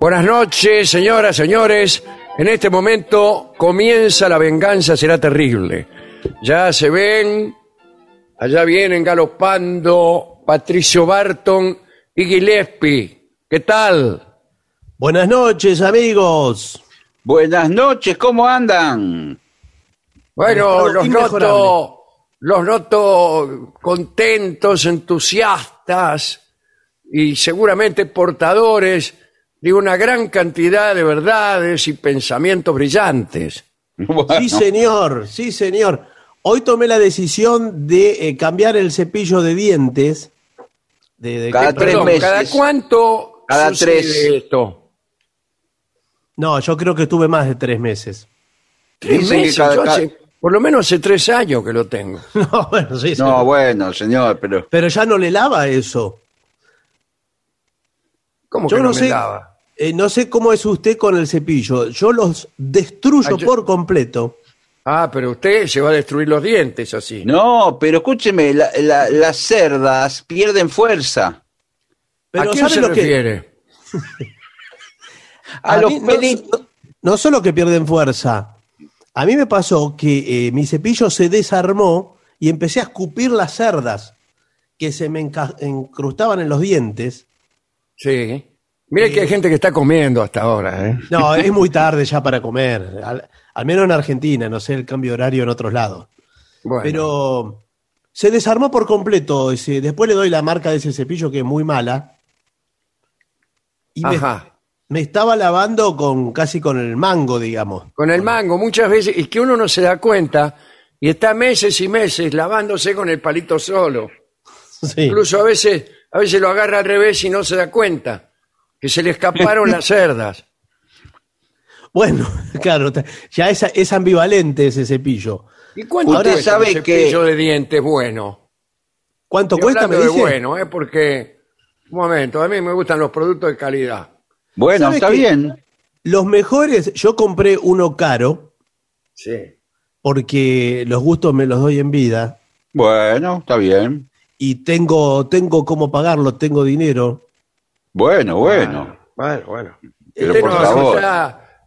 Buenas noches, señoras, señores. En este momento comienza la venganza, será terrible. Ya se ven, allá vienen galopando Patricio Barton y Gillespie. ¿Qué tal? Buenas noches, amigos. Buenas noches, ¿cómo andan? Bueno, los noto, los noto contentos, entusiastas y seguramente portadores de una gran cantidad de verdades y pensamientos brillantes. Sí, señor, sí, señor. Hoy tomé la decisión de eh, cambiar el cepillo de dientes. De, de- Cada que- tres Perdón, meses. ¿cada cuánto Cada tres. esto? No, yo creo que estuve más de tres meses. Tres Dicen meses, cada- yo cada- hace- por lo menos hace tres años que lo tengo. No, bueno, sí. No, bueno, señor, pero Pero ya no le lava eso. ¿Cómo Yo que no, no, me sé, lava? Eh, no sé cómo es usted con el cepillo. Yo los destruyo Ah, yo- por completo. Ah, pero usted se va a destruir los dientes así. no, pero escúcheme, la- la- las cerdas pierden fuerza. Pero ¿A quién ¿sabe se lo que-? A, A los mí no- pelitos. no, no solo que pierden fuerza. A mí me pasó que eh, mi cepillo se desarmó y empecé a escupir las cerdas que se me encrustaban en los dientes. Sí. Mire que hay gente que está comiendo hasta ahora, ¿eh? No, es muy tarde ya para comer. Al, al menos en Argentina, no sé el cambio de horario en otros lados. Bueno, Pero se desarmó por completo. ese- después le doy la marca de ese cepillo que es muy mala. Y me, Ajá. me estaba lavando con casi con el mango, digamos. con el mango muchas veces, y que uno no se da cuenta, y está meses y meses lavándose con el palito solo. Sí. Incluso a veces, a veces lo agarra al revés y no se da cuenta, que se le escaparon las cerdas. Bueno, claro, ya es, es ambivalente ese cepillo. ¿Y cuánto Usted cuesta sabe un que- cepillo de dientes bueno? ¿Cuánto Estoy cuesta? Me hablando de dice. bueno, ¿eh? Porque, un momento, a mí me gustan los productos de calidad. Bueno, ¿Sabe está bien. Los mejores, yo compré uno caro Sí. porque los gustos me los doy en vida Bueno, está bien. y tengo, tengo cómo pagarlo, tengo dinero. Bueno, bueno. Bueno, bueno. Pero por no, favor.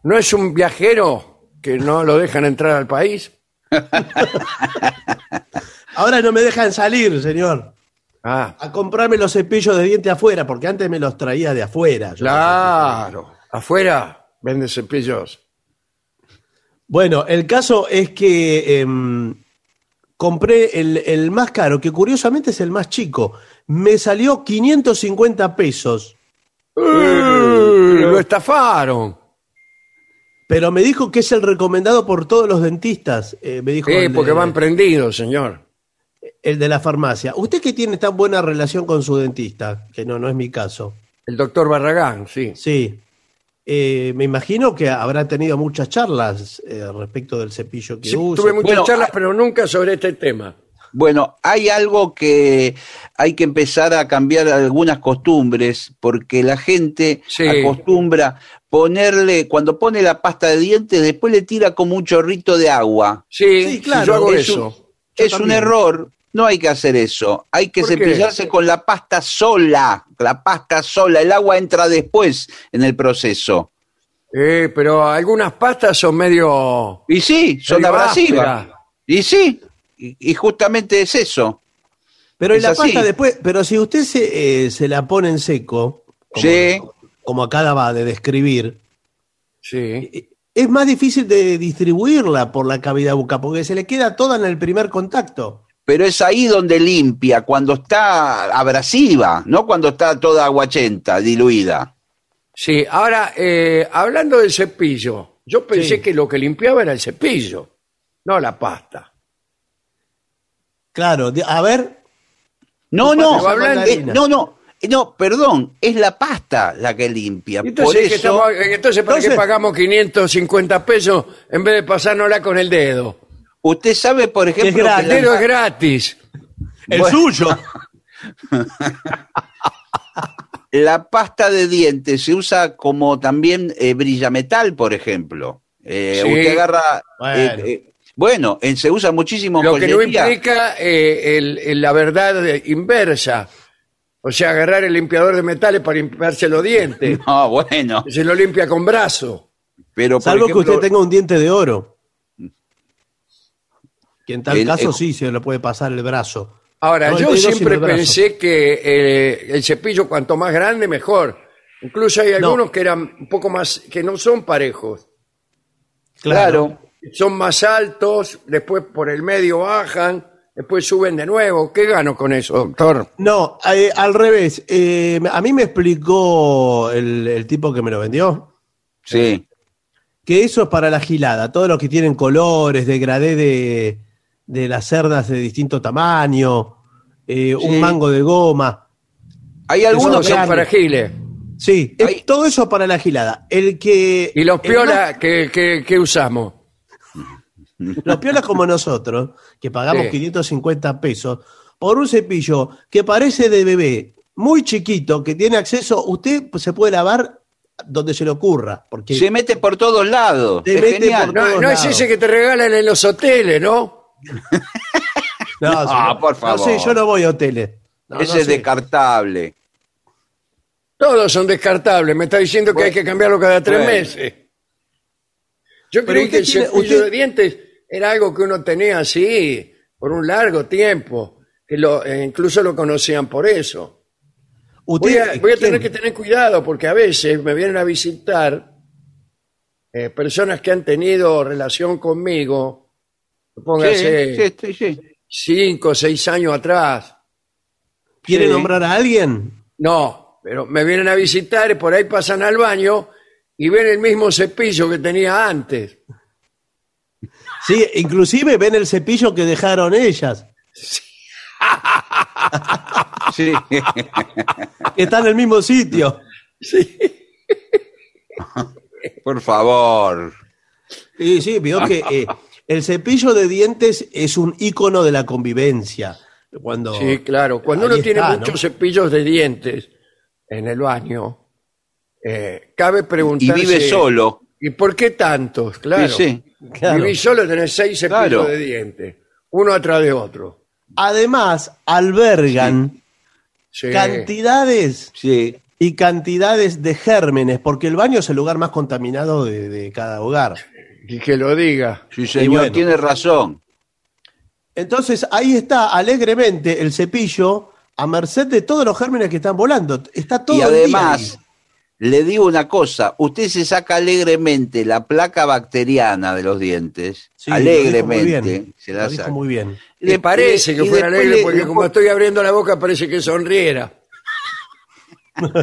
no es un viajero que no lo dejan entrar al país. Ahora no me dejan salir, señor, Ah, a comprarme los cepillos de diente afuera, porque antes me los traía de afuera. yo. claro. Afuera venden cepillos. Bueno, el caso es que em, compré el, el más caro, que curiosamente es el más chico. Me salió 550 pesos, ¡Eh! lo estafaron. pero me dijo que es el recomendado por todos los dentistas. eh, me dijo Sí, porque de, van prendidos, señor. el de la farmacia. Usted que tiene tan buena relación con su dentista, que no, no es mi caso. El doctor Barragán, sí. Sí. Eh, me imagino que habrá tenido muchas charlas eh, respecto del cepillo que Sí, usa. tuve muchas Bueno, charlas, ah- pero nunca sobre este tema. Bueno, hay algo que hay que empezar a cambiar algunas costumbres, porque la gente Sí. acostumbra ponerle, cuando pone la pasta de dientes, después le tira como un chorrito de agua. Sí, claro, yo hago es un- eso. Yo es un error, no hay que hacer eso. Hay que cepillarse con la pasta sola, la pasta sola, el agua entra después en el proceso. Eh, pero algunas pastas son medio... Y sí, son abrasivas. Y sí, y, y justamente es eso. Pero Es la así. pasta después, pero si usted se, eh, se la pone en seco, como, Sí. como acaba de describir, Sí. eh, es más difícil de distribuirla por la cavidad bucal, porque se le queda toda en el primer contacto. Pero es ahí donde limpia, cuando está abrasiva, no cuando está toda aguachenta, diluida. Sí, ahora, eh, hablando del cepillo, yo pensé Sí. que lo que limpiaba era el cepillo, no la pasta. Claro, de- a ver, No, no, no, no, no, perdón, es la pasta la que limpia. Por Entonces, ¿qué eso, estamos- eh, entonces, ¿para qué pagamos 550 pesos en vez de pasárnosla con el dedo? usted sabe, por ejemplo, gratis. que El la- dedo es gratis. el Bueno. suyo. La pasta de dientes se usa como también eh, brillametal, por ejemplo. Eh, Sí. Usted agarra. Bueno. eh, bueno, se usa muchísimo en Lo que no implica eh, el- el- la verdad inversa. O sea, agarrar el limpiador de metales para limpiarse los dientes. No, bueno, Se lo limpia con brazo. pero Salvo que usted tenga un diente de oro. Que en tal El- caso el- sí se le puede pasar el brazo. Ahora, No, yo siempre pensé que eh, el cepillo cuanto más grande mejor. Incluso hay No. algunos que eran un poco más, que no son parejos. claro. Son más altos, después por el medio bajan, después suben de nuevo. ¿Qué gano con eso, doctor? No, eh, al revés. Eh, a mí me explicó el, el tipo que me lo vendió Sí. que eso es para la gilada. Todos los que tienen colores, degradé de, de las cerdas de distinto tamaño, eh, un mango de goma. Hay Algunos algunos son para giles. Sí, es- todo eso para la gilada. El que. ¿Y los el piola que, que- que usamos? los piolas como nosotros, que pagamos Sí. 550 pesos, por un cepillo que parece de bebé, muy chiquito, que tiene acceso, usted se puede lavar donde se le ocurra. Porque se mete por todos lados. Se es mete genial. por- No, todos no es lados. ese que te regalan en los hoteles, ¿no? No, Ah, señor. por No favor. sé, yo no voy a hoteles. No, Ese no es sé. descartable. Todos son descartables. Me está diciendo que hay que cambiarlo cada tres Bueno. meses. Yo creí que el cepillo usted- de dientes era algo que uno tenía así por un largo tiempo, que lo, eh, incluso lo conocían por eso. Voy a, Usted- voy a tener que tener cuidado porque a veces me vienen a visitar eh, personas que han tenido relación conmigo, póngase Sí, sí, sí, sí. cinco o seis años atrás. ¿Quiere nombrar a alguien? No, pero me vienen a visitar y por ahí pasan al baño y ven el mismo cepillo que tenía antes. Sí, inclusive ven el cepillo que dejaron ellas, Sí. que está en el mismo sitio. Por favor. Sí, sí, vio que eh, el cepillo de dientes es un icono de la convivencia. Cuando Sí, claro. Cuando uno tiene muchos ¿no? cepillos de dientes en el baño, eh, cabe Y preguntarse... vive solo. ¿Y por qué tantos? Claro. Sí, sí. Claro. Vivís solo, tenés seis cepillos Claro. de dientes, uno atrás de otro. Además, albergan Sí. cantidades Sí. y cantidades de gérmenes, porque el baño es el lugar más contaminado de, de cada hogar. Y que lo diga. Sí, señor, bueno. tiene razón. Entonces ahí está alegremente el cepillo a merced de todos los gérmenes que están volando. Está todo y el día además, ahí. Le digo una cosa, usted se saca alegremente la placa bacteriana de los dientes, Sí, lo dijo muy alegremente, bien, se la lo dijo saca. muy bien. Le parece que fuera alegre le- porque le- como estoy abriendo la boca parece que sonriera.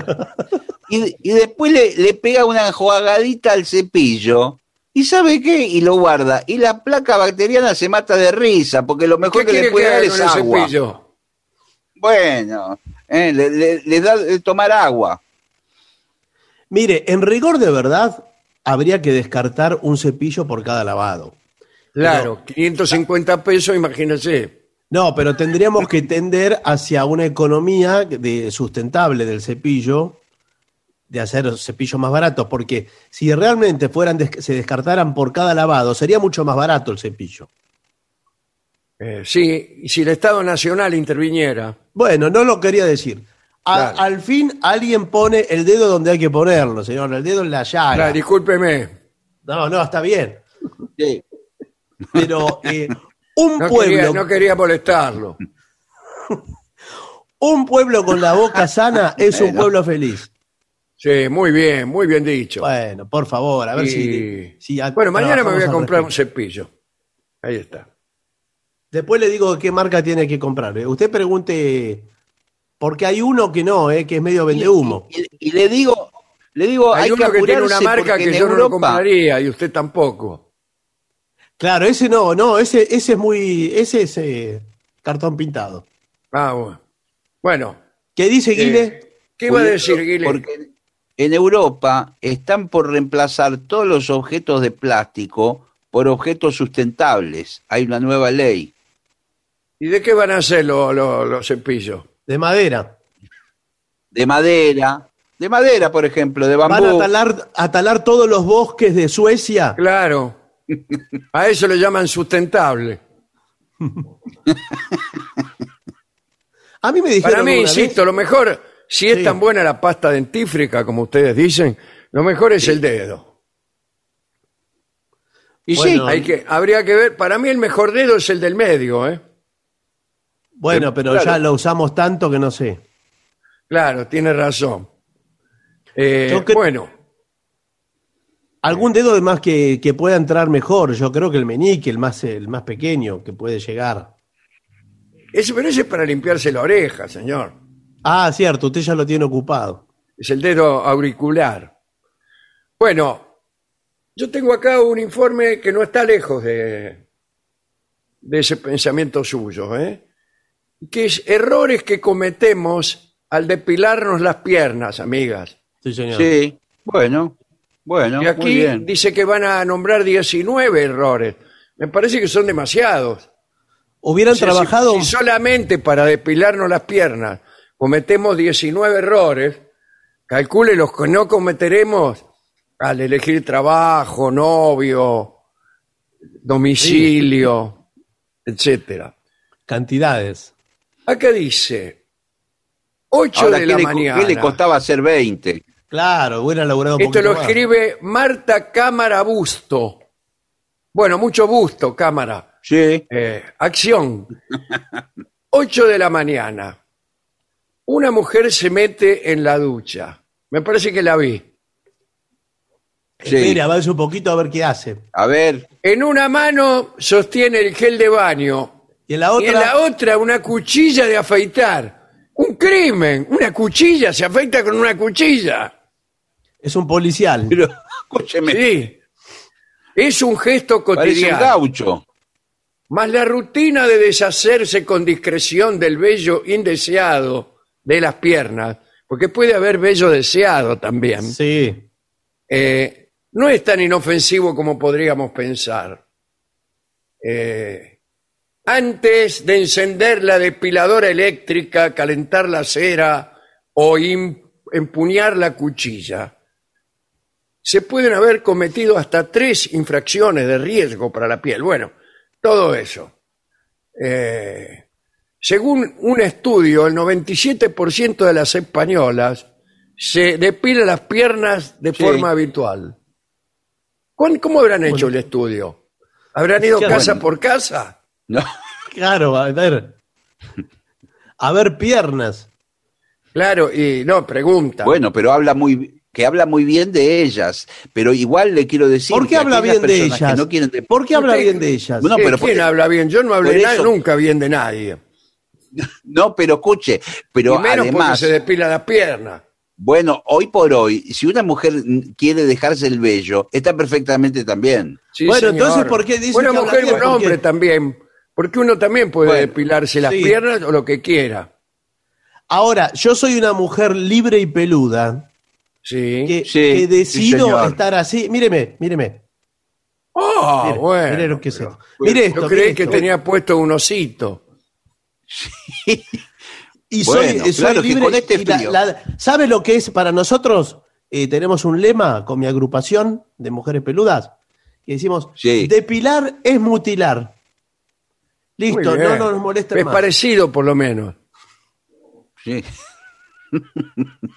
Y, y después le, le pega una enjuagadita al cepillo. ¿Y sabe qué? Y lo guarda. Y la placa bacteriana se mata de risa, porque lo mejor ¿Qué que le puede que dar es agua. cepillo? Bueno, eh, le, le- le da de tomar agua. Mire, en rigor de verdad, habría que descartar un cepillo por cada lavado. Claro, 550 pesos, imagínese. No, pero tendríamos que tender hacia una economía de, sustentable del cepillo, de hacer cepillos más baratos, porque si realmente fueran des- se descartaran por cada lavado, sería mucho más barato el cepillo. Eh, sí, y si el Estado Nacional interviniera. Bueno, no lo quería decir. A-. Al fin alguien pone el dedo donde hay que ponerlo, señor, el dedo en la llaga. Claro, discúlpeme. No, no, está bien. Sí. Pero eh, un No pueblo, quería, no quería molestarlo. un pueblo con la boca sana es un pueblo feliz. Sí, muy bien, muy bien dicho. Bueno, por favor, a ver Y- si, si a- bueno, mañana me voy a comprar un cepillo. Ahí está. Después le digo qué marca tiene que comprar. ¿eh? Usted pregunte, porque hay uno que no, ¿eh? que es medio vende humo. Y, y le digo, le digo, Hay, hay, uno que que tiene una apurarse marca porque que en yo no lo Europa- compraría y usted tampoco. Claro, ese no, no, ese, ese es muy, ese es eh, cartón pintado. Ah, bueno. Bueno, ¿Qué dice Guile? eh, ¿qué iba a decir, Guile? Porque en Europa están por reemplazar todos los objetos de plástico por objetos sustentables. Hay una nueva ley. ¿Y de qué van a hacer lo- lo- los cepillos? De madera. De madera, de madera, por ejemplo, de Van a bambú. talar, a talar todos los bosques de Suecia. Claro. A eso le llaman sustentable. A mí me dijeron Para mí, insisto, vez- lo mejor, si es Sí. tan buena la pasta dentífrica como ustedes dicen, lo mejor es el dedo. Y Bueno, sí, Hay que, habría que ver, para mí el mejor dedo es el del medio, ¿eh? Bueno, pero claro. ya lo usamos tanto que no sé. Claro, tiene razón. Eh, Bueno, Algún dedo de más que, que pueda entrar mejor. Yo creo que el meñique, el más, el más pequeño, que puede llegar. ese, pero ese es para limpiarse la oreja, señor. Ah, cierto, usted ya lo tiene ocupado. Es el dedo auricular. Bueno, yo tengo acá un informe que no está lejos de, de ese pensamiento suyo, ¿eh? Que es errores que cometemos al depilarnos las piernas, amigas. Sí, señor. sí. Bueno, bueno, Y muy aquí bien. dice que van a nombrar 19 errores. Me parece que son demasiados. Hubieran O sea, trabajado. Si, si solamente para depilarnos las piernas cometemos 19 errores, calcule los que no cometeremos al elegir trabajo, novio, domicilio, etcétera. Cantidades. Acá dice 8 Ahora, de ¿qué la le, mañana. ¿qué le costaba hacer 20? Claro, hubieran laburado un Esto poquito lo más. escribe Marta Cámara Busto. Bueno, mucho busto, Cámara. Sí. Eh, acción. 8 de la mañana. Una mujer se mete en la ducha. Me parece que la vi. Sí. Espere, avance un poquito a ver qué hace. A ver, En una mano sostiene el gel de baño Y en la y otra. en la otra una cuchilla de afeitar. Un crimen. Una cuchilla. Se afeita con una cuchilla. Es un policial. pero escúcheme, Sí. Es un gesto parece un cotidiano. gaucho. Más la rutina de deshacerse con discreción del vello indeseado de las piernas, porque puede haber vello deseado también, Sí. eh, no es tan inofensivo como podríamos pensar. Eh, antes de encender la depiladora eléctrica, calentar la cera o empuñar la cuchilla, se pueden haber cometido hasta tres infracciones de riesgo para la piel. Bueno, todo eso. Eh, según un estudio, el 97% de las españolas se depila las piernas de Sí. forma habitual. ¿Cuán- ¿Cómo habrán hecho el estudio? ¿Habrán ido casa bueno. por casa? No, Claro, a ver. A ver, piernas. Claro, y no, pregunta. Bueno, pero habla muy que habla muy bien de ellas, pero igual le quiero decir ¿Por qué que habla bien de ellas? no quieren de- ¿Por qué habla bien de ellas? No, ¿Qué- pero ¿Quién por- habla bien? Yo no hablé eso- nunca bien de nadie. No, pero escuche, pero y menos además porque se depila la pierna. Bueno, hoy por hoy, si una mujer quiere dejarse el vello, está perfectamente también. Sí, Bueno, señor. entonces, ¿por qué dice Una que mujer y bien? un ¿Por hombre también. Porque uno también puede Bueno, depilarse las sí. piernas o lo que quiera. Ahora, yo soy una mujer libre y peluda Sí. que, Sí, que sí, decido señor. estar así. Míreme, míreme. Ah, Mire, bueno. mire lo que es esto. Mire esto. Yo mire creí que esto. tenía puesto un osito. Y soy, Bueno, soy claro que libre. con este y la- frío. la- ¿Sabe lo que es para nosotros? Eh, tenemos un lema con mi agrupación de mujeres peludas que decimos: Sí. depilar es mutilar. Listo, no nos molesta Es más. parecido, por lo menos. Sí.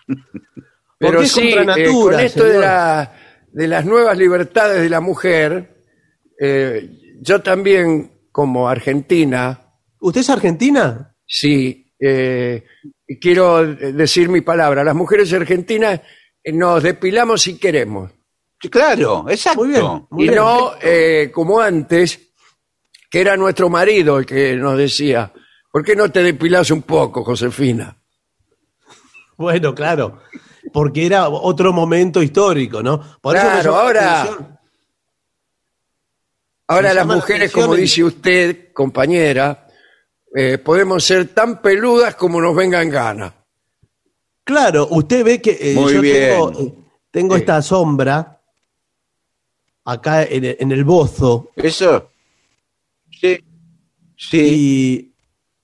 Pero es sí, contra eh, natura, con esto de, señor. la- de las nuevas libertades de la mujer, eh, yo también, como argentina, ¿Usted es argentina? sí, eh, quiero decir mi palabra. Las mujeres argentinas eh, nos depilamos si queremos. Sí, Claro, exacto. Muy bien, muy y bien. no eh, como antes, que era nuestro marido el que nos decía, ¿por qué no te depilas un poco, Josefina? Bueno, claro. Porque era otro momento histórico, ¿no? Por eso Claro, la ahora-. Ahora las la mujeres, como dice usted, compañera, eh, podemos ser tan peludas como nos vengan gana. Claro, usted ve que eh, Muy yo bien. tengo, eh, tengo esta sombra acá en el, en el bozo Eso. Sí. Sí.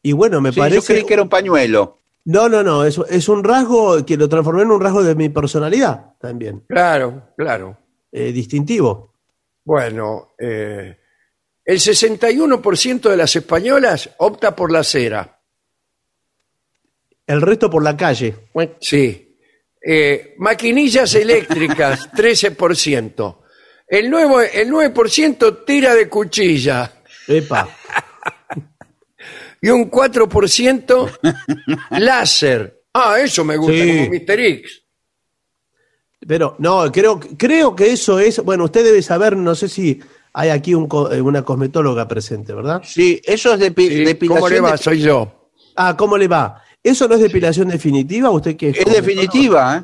y, y bueno, me Sí, yo parece... creí que era un pañuelo. No, no, no, es, es un rasgo que lo transformé en un rasgo de mi personalidad también, Claro, claro. eh, distintivo. Bueno, eh, el 61% de las españolas opta por la cera. El resto por la calle. Sí. Eh, maquinillas eléctricas, 13%. El, nuevo, el 9% tira de cuchilla. Epa. Y un 4% láser. Ah, eso me gusta, Sí. como Mr. X. Pero no, creo, creo que eso es, bueno, usted debe saber, no sé si hay aquí un co- eh, una cosmetóloga presente, ¿verdad? Sí, eso es depi- Sí, depilación. ¿Cómo le va? de- Soy yo. Ah, ¿cómo le va? ¿Eso no es depilación definitiva? ¿Usted qué Es definitiva, ¿eh?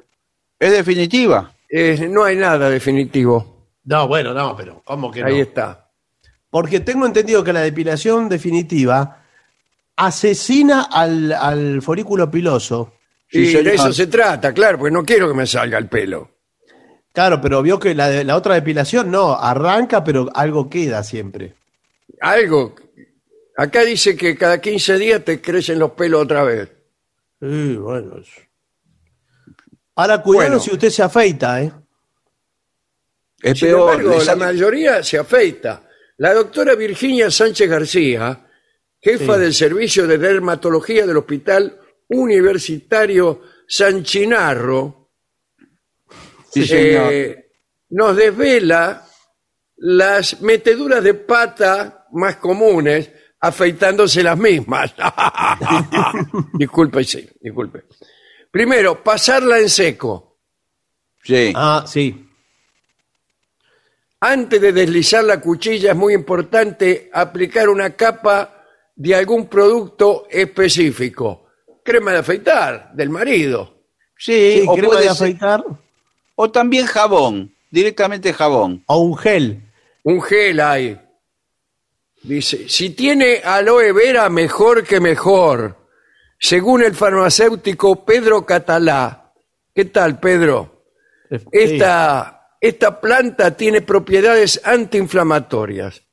Es definitiva. Eh, no hay nada definitivo. No, bueno, no, pero ¿cómo que Ahí no? está. Porque tengo entendido que la depilación definitiva asesina al, al folículo piloso. Sí, de eso se trata, claro, porque no quiero que me salga el pelo. Claro, pero vio que la, la otra depilación no, arranca, pero algo queda siempre. Algo. Acá dice que cada 15 días te crecen los pelos otra vez. Sí, bueno. Ahora, cuidado Bueno. si usted se afeita, ¿eh? Es Sin peor. embargo, la mayoría se afeita. La doctora Virginia Sánchez García, jefa Sí. del servicio de dermatología del Hospital Universitario San Chinarro, Sí, señor. eh, nos desvela las meteduras de pata más comunes afeitándose las mismas. disculpe, sí, disculpe. Primero, pasarla en seco. Sí. Ah, sí. Antes de deslizar la cuchilla es muy importante aplicar una capa de algún producto específico. Crema de afeitar del marido. Sí, Sí, o, crema de ser- afeitar o también jabón, directamente jabón. o un gel. Un gel hay. Dice, si tiene aloe vera, mejor que mejor. Según el farmacéutico Pedro Catalá. ¿Qué tal, Pedro? Sí. Esta, esta planta tiene propiedades antiinflamatorias.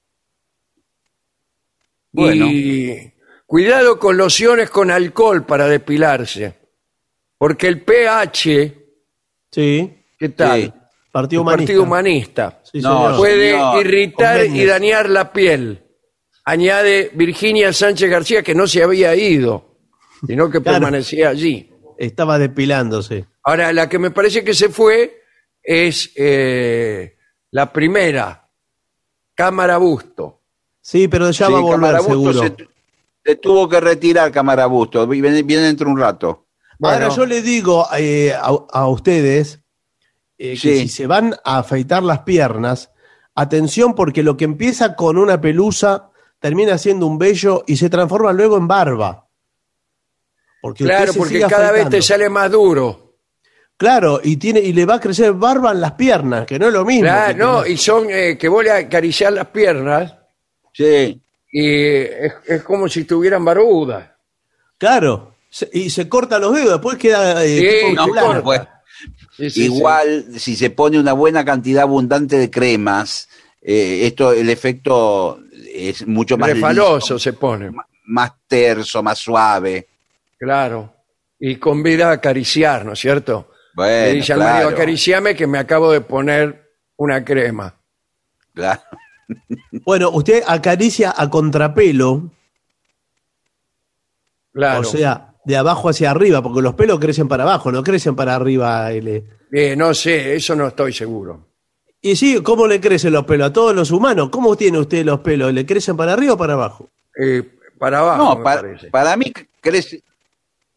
Bueno. Y cuidado con lociones con alcohol para depilarse. Porque el pH, Sí, ¿qué tal? Sí. Partido Humanista. Partido Humanista. Sí, No. Puede señor, irritar y dañar la piel. Añade Virginia Sánchez García que no se había ido, sino que Claro. permanecía allí. Estaba depilándose. Ahora, la que me parece que se fue es eh, la primera, Cámara Busto. Sí, pero ya Sí, va a volver, seguro. se- Se tuvo que retirar, cámara Busto. Viene, viene dentro de un rato. Ahora yo le digo eh, a, a ustedes eh, que si se van a afeitar las piernas, atención porque lo que empieza con una pelusa termina siendo un vello y se transforma luego en barba. Porque Claro, porque cada vez te sale más duro. Claro, y tiene y le va a crecer barba en las piernas, que no es lo mismo. Claro, no, y son eh, que vos le acariciar las piernas Sí. y es, es como si estuvieran barbudas. Claro, se- y se corta los dedos, después queda eh, Sí, tipo no, plano. corta. pues, Sí, sí, Igual, si se pone una buena cantidad abundante de cremas, eh, esto, el efecto es mucho más Refaloso liso, se pone, más terso, más suave. claro. Y convida a acariciar, ¿no es cierto? Le Bueno, dice al claro, marido, acariciame que me acabo de poner una crema. claro. Bueno, usted acaricia a contrapelo, Claro. o sea, de abajo hacia arriba, porque los pelos crecen para abajo, no crecen para arriba. L. Eh, no sé, eso no estoy seguro. Y sí, ¿cómo le crecen los pelos a todos los humanos? ¿Cómo tiene usted los pelos? ¿Le crecen para arriba o para abajo? Eh, para abajo, No, me para, parece. para mí crece.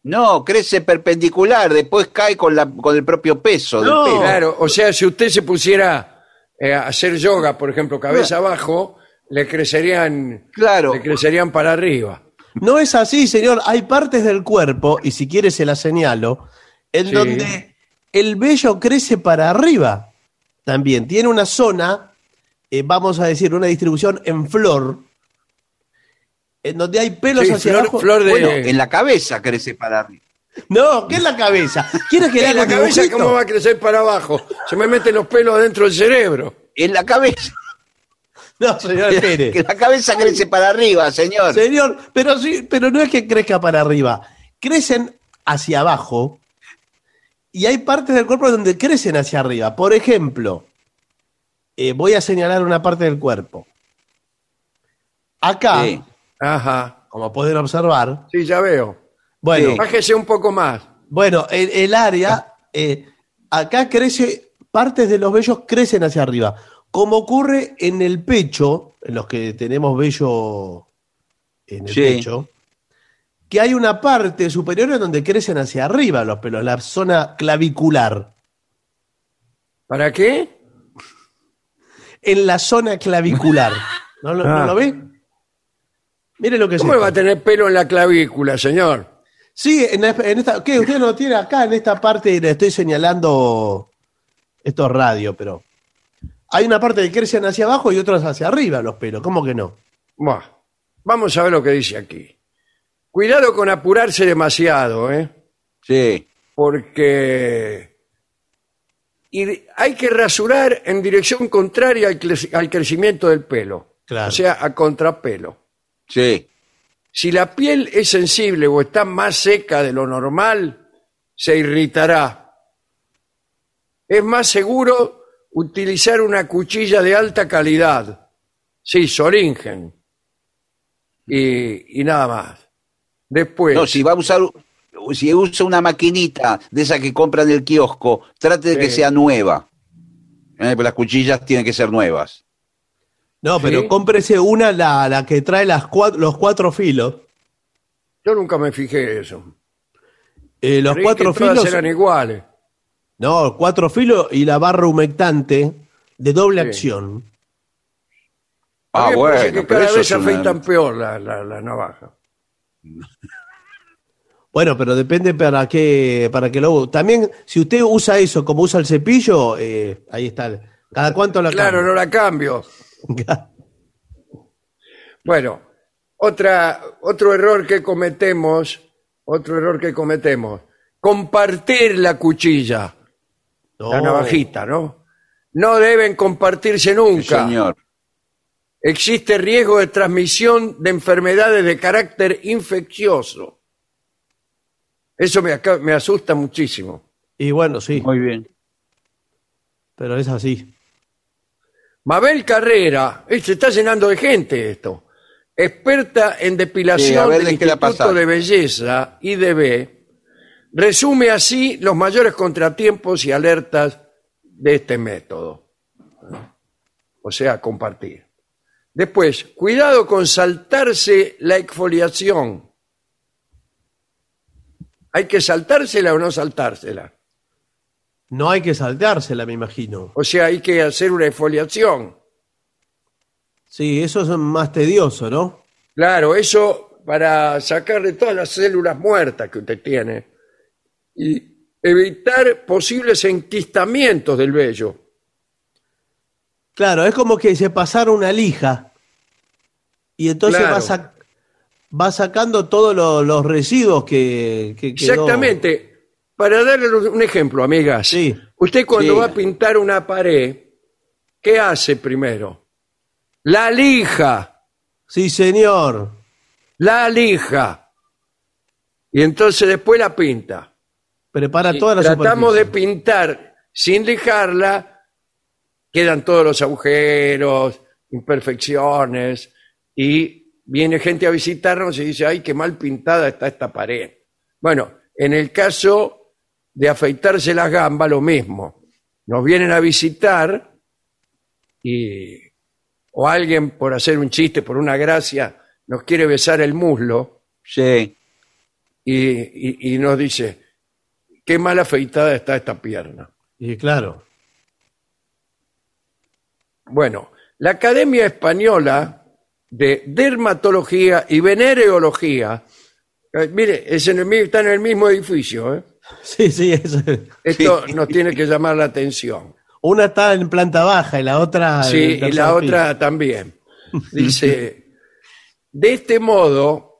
No, crece perpendicular, después cae con, la, con el propio peso No. del pelo. Claro, o sea, si usted se pusiera eh, a hacer yoga, por ejemplo, cabeza abajo, le crecerían, Claro. le crecerían para arriba. No es así, señor. Hay partes del cuerpo, y si quiere se las señalo, en Sí. donde el vello crece para arriba. También tiene una zona, eh, vamos a decir, una distribución en flor, en donde hay pelos Sí, hacia flor- abajo. flor de- Bueno, en la cabeza crece para arriba. No, ¿qué es la cabeza? ¿Quieres que le En haga la cabeza, dibujito? ¿cómo va a crecer para abajo? Se me meten los pelos dentro del cerebro. En la cabeza. No, señor, que espere. la cabeza crece para arriba, señor. Señor, pero sí, pero no es que crezca para arriba. Crecen hacia abajo y hay partes del cuerpo donde crecen hacia arriba. Por ejemplo, eh, voy a señalar una parte del cuerpo. Acá, Sí. Ajá. como pueden observar, Sí, ya veo. bueno, Sí. Bájese un poco más. bueno, el, el área, eh, acá crece, partes de los vellos crecen hacia arriba. Como ocurre en el pecho, en los que tenemos vello en el Sí. pecho, que hay una parte superior en donde crecen hacia arriba los pelos, la zona clavicular. ¿Para qué? En la zona clavicular. ¿No lo, no Ah. lo ve? Mire lo que ¿Cómo va a tener pelo en la clavícula, señor? Sí, en, esta. ¿Qué? Usted lo tiene acá, en esta parte, le estoy señalando. Esto es radio, pero. Hay una parte que crecen hacia abajo y otras hacia arriba los pelos. ¿Cómo que no? Buah. Vamos a ver lo que dice aquí. Cuidado con apurarse demasiado, ¿eh? Sí. porque y hay que rasurar en dirección contraria al, cre- al crecimiento del pelo, Claro. o sea, a contrapelo. Sí. Si la piel es sensible o está más seca de lo normal, se irritará. Es más seguro utilizar una cuchilla de alta calidad, sí, Soringen, y, y nada más. Después, No, si va a usar, si usa una maquinita de esa que compra en el kiosco, trate de que sea nueva. Eh, pues las cuchillas tienen que ser nuevas. No, Sí. pero cómprese una, la, la que trae las cuatro, los cuatro filos. yo nunca me fijé eso. Eh, los Creí cuatro que todas filos. eran iguales. No, cuatro filos y la barra humectante de doble Sí. acción. Ah, me bueno, que pero cada eso vez una- afeitan peor la, la, la navaja. Bueno, pero depende para qué, para que lo También, si usted usa eso como usa el cepillo, eh, ahí está. ¿Cada cuánto la Claro, no la cambio. Bueno, otra, otro error que cometemos, otro error que cometemos, compartir la cuchilla, la No. navajita, ¿no? No deben compartirse Sí, nunca. señor. Existe riesgo de transmisión de enfermedades de carácter infeccioso. Eso me, aca- me asusta muchísimo. Y bueno, sí, Muy bien. pero es así. Mabel Carrera, eh, se está llenando de gente esto. Experta en Sí, a depilación ver, del ¿de qué la Instituto pasa? de Belleza, IDB, resume así los mayores contratiempos y alertas de este método. O sea, compartir. Después, cuidado con saltarse la exfoliación. ¿Hay que saltársela o no saltársela? No hay que saltársela, me imagino. O sea, hay que hacer una exfoliación. Sí, eso es más tedioso, ¿no? Claro, eso para sacarle todas las células muertas que usted tiene y evitar posibles enquistamientos del vello. Claro, es como que se pasara una lija y entonces Claro. va, sac- va sacando todos lo- los residuos que, que quedó. Exactamente. Para darle un ejemplo, amigas. Sí. Usted cuando Sí. va a pintar una pared, ¿qué hace primero? La lija, Sí, señor. la lija. Y entonces después la pinta. Prepara toda la tratamos de superficie. pintar sin lijarla, quedan todos los agujeros, imperfecciones, y viene gente a visitarnos y dice, ay, qué mal pintada está esta pared. Bueno, en el caso de afeitarse las gambas, lo mismo. Nos vienen a visitar y o alguien por hacer un chiste, por una gracia, nos quiere besar el muslo Sí. y, y- y nos dice, qué mal afeitada está esta pierna. Y claro. Bueno, la Academia Española de Dermatología y Venereología, eh, mire, es en el mi- está en el mismo edificio, ¿eh? Sí, sí, eso. esto nos tiene que llamar la atención. Una está en planta baja y la otra. Sí, y la piso. otra también. Dice, de este modo,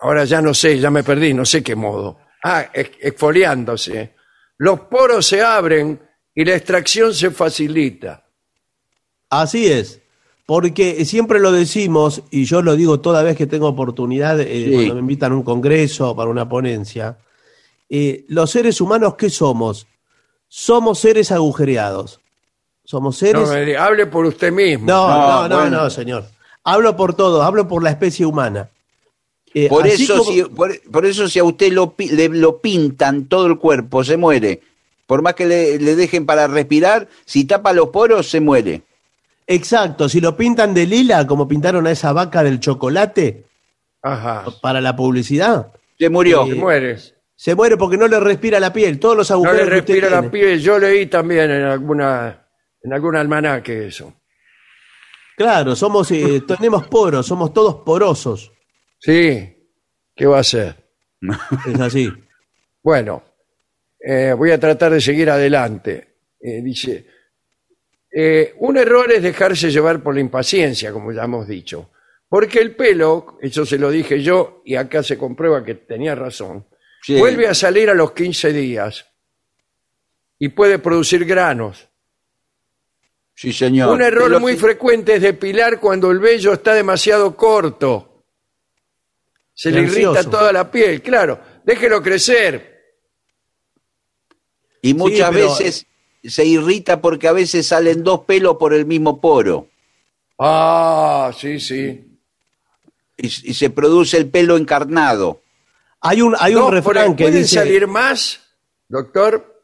ahora ya no sé, ya me perdí, no sé qué modo. Ah, ex- exfoliándose. Los poros se abren y la extracción se facilita. Así es. Porque siempre lo decimos, y yo lo digo toda vez que tengo oportunidad, eh, Sí. cuando me invitan a un congreso o para una ponencia, eh, los seres humanos, ¿qué somos? Somos seres agujereados. Somos seres... No, me- hable por usted mismo. No, no, No, no, bueno. no, señor. Hablo por todos, hablo por la especie humana. Eh, Por eso, como- si, por, por eso si a usted lo, le, lo pintan todo el cuerpo, se muere. Por más que le, le dejen para respirar, si tapa los poros, se muere. Exacto, si lo pintan de lila, como pintaron a esa vaca del chocolate Ajá. para la publicidad, Se murió. Te mueres. Se muere porque no le respira la piel. Todos los No agujeros le que usted respira la tiene. piel. Yo leí también en alguna en algún almanaque eso. Claro, somos, eh, tenemos poros, somos todos porosos. Sí. ¿Qué va a hacer? Es así. Bueno, eh, voy a tratar de seguir adelante. Eh, dice, eh, un error es dejarse llevar por la impaciencia, como ya hemos dicho. Porque el pelo, eso se lo dije yo, y acá se comprueba que tenía razón, Sí. vuelve a salir a los 15 días y puede producir granos. Sí, señor. Un error Pero muy frecuente es depilar cuando el vello está demasiado corto. Se le irrita toda la piel, claro. Déjelo crecer. Y muchas pero- veces se irrita porque a veces salen dos pelos por el mismo poro. Ah, sí, sí. Y, y se produce el pelo encarnado. Hay un, hay un refrán que ¿Pueden dice. salir más, doctor?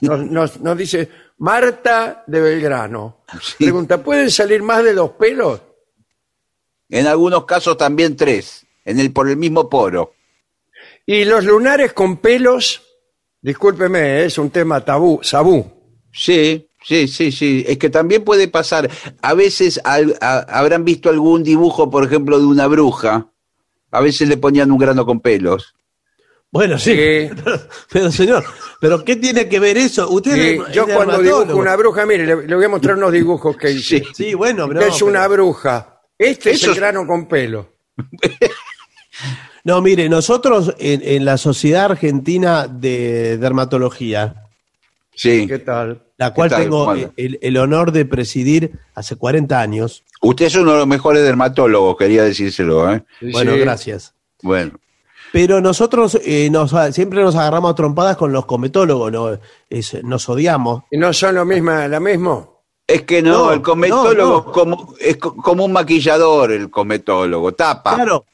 Nos, nos- nos dice Marta de Belgrano. Pregunta, ¿pueden salir más de dos pelos? En algunos casos también tres, en el, por el mismo poro. Y los lunares con pelos, discúlpeme, es un tema tabú, sabú. Sí, sí, sí, sí. Es que también puede pasar. A veces al- a- habrán visto algún dibujo, por ejemplo, de una bruja. A veces le ponían un grano con pelos. Bueno, sí. Sí. Pero, pero, señor, ¿pero qué tiene que ver eso? Usted Y es- yo es cuando dermatólogo. dibujo una bruja, mire, le, le voy a mostrar unos dibujos que hice. Sí. Sí, bueno, pero. Es una bruja. Este es el grano con pelo. No, mire, nosotros en, en la Sociedad Argentina de Dermatología, Sí. ¿Qué tal? la cual tal, tengo el, el honor de presidir hace 40 años. Usted es uno de los mejores dermatólogos, quería decírselo, ¿eh? Sí, Bueno, sí. gracias. Bueno. Pero nosotros eh, nos, siempre nos agarramos a trompadas con los cometólogos, ¿no? Es- nos odiamos. ¿Y no son lo misma, la misma? Es que no, No, el cometólogo no, no. Como, es co- como un maquillador, el cometólogo, tapa. Claro,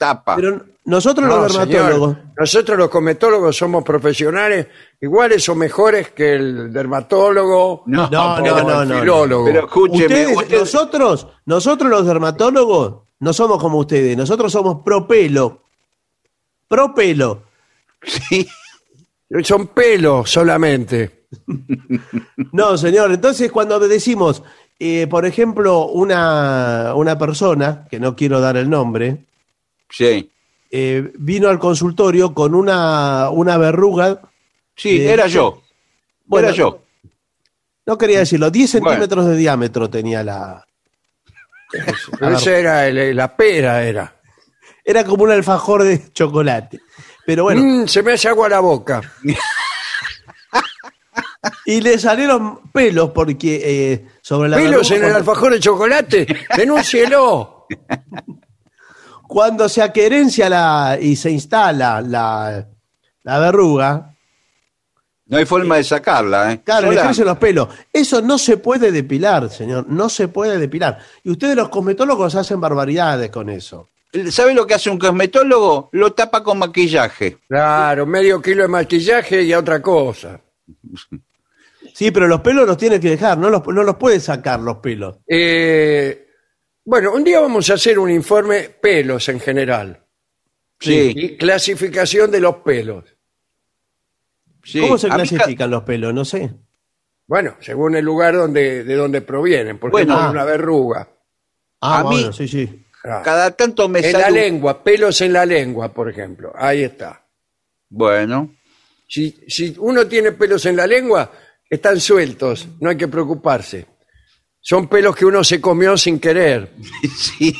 tapa. Pero nosotros No, los dermatólogos, señor. Nosotros los cometólogos somos profesionales iguales o mejores que el dermatólogo No, No, no, el no, filólogo. Pero escúcheme, ustedes, usted- nosotros, nosotros los dermatólogos no somos como ustedes, nosotros somos pro pelo. Pro pelo. sí, Son pelos solamente. No, señor, entonces cuando decimos, eh, por ejemplo, una, una persona, que no quiero dar el nombre, sí, eh, vino al consultorio con una, una verruga, sí, era yo. bueno, era yo. no quería decirlo, 10 Bueno. centímetros de diámetro tenía la... Esa era el- la pera, era. Era como un alfajor de chocolate. Pero bueno, Mm, se me hace agua la boca. y le salieron pelos porque eh, sobre la ¿Pelos en el alfajor de chocolate? ¡Denúncielo! Cuando se aquerencia la, y se instala la, la verruga, No hay forma de sacarla, ¿eh? claro, le crecen los pelos. Eso no se puede depilar, señor, no se puede depilar. Y ustedes los cosmetólogos hacen barbaridades con eso. ¿Sabe lo que hace un cosmetólogo? Lo tapa con maquillaje. Claro, medio kilo de maquillaje y a otra cosa. Sí, pero los pelos los tiene que dejar, no los, no los puede sacar los pelos. Eh, bueno, un día vamos a hacer un informe pelos en general Sí, y clasificación de los pelos. sí. ¿Cómo se A mí ca- clasifican los pelos? No sé. Bueno, según el lugar donde, de donde provienen, porque Bueno. no es una verruga. Ah, A mí- bueno, sí, sí. Cada tanto me En sale. la un- lengua, pelos en la lengua, por ejemplo. Ahí está. Bueno, Si, si uno tiene pelos en la lengua, están sueltos, no hay que preocuparse. Son pelos que uno se comió sin querer. sí.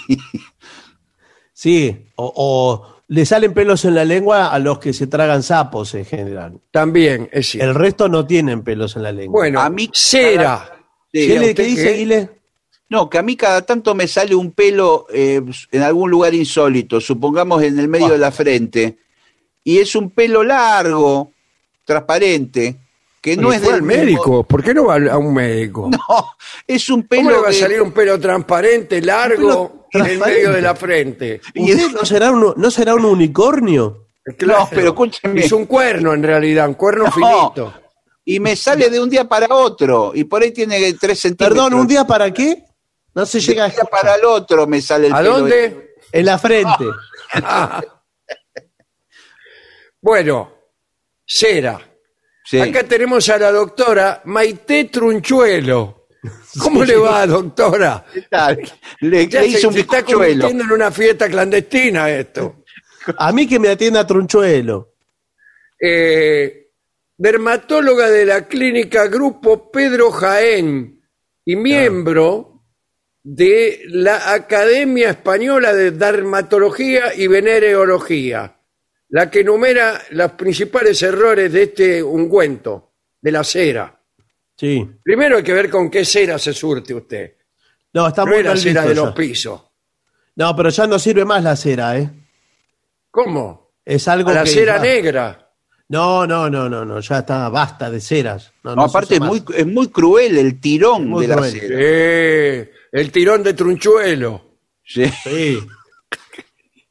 Sí, o, o le salen pelos en la lengua a los que se tragan sapos en general. También es cierto. El resto no tienen pelos en la lengua. Bueno, A mí- cera. Sí, ¿Qué, ¿a le, usted qué dice? Guile? No, que a mí cada tanto me sale un pelo eh, en algún lugar insólito, supongamos en el medio de la frente, y es un pelo largo, transparente, que no es del al mismo- médico. ¿Por qué no va a un médico? No, es un pelo ¿Cómo le va a salir un pelo transparente, largo, pelo en el medio de la frente? Y ¿Usted no será un, no será un unicornio? Claro. pero escúcheme. Es un cuerno en realidad, un cuerno No. finito. y me sale de un día para otro, y por ahí tiene tres centímetros. Perdón, ¿un día para qué? No se De llega un día para el otro me sale el ¿A pelo. dónde? En la frente. Bueno, cera. Sí. Acá tenemos a la doctora Maite Trunchuelo. ¿Cómo le va, doctora? ¿Qué tal? Le, Ya le se, un se está convirtiendo en una fiesta clandestina esto. A mí que me atienda Trunchuelo. Eh, dermatóloga de la clínica Grupo Pedro Jaén y miembro de la Academia Española de Dermatología y Venereología, la que enumera los principales errores de este ungüento, de la cera. Sí. Primero hay que ver con qué cera se surte usted. No, está No muy es la mal cera visto de los pisos. No, pero ya no sirve más la cera, ¿eh? ¿Cómo? Es algo A la que cera ya- negra. No, no, no, no, no, ya está, basta de ceras. No, No, no se aparte es usa muy, más. es muy cruel el tirón Muy de la cruel. cera. Eh, el tirón de Trunchuelo. Sí. Sí.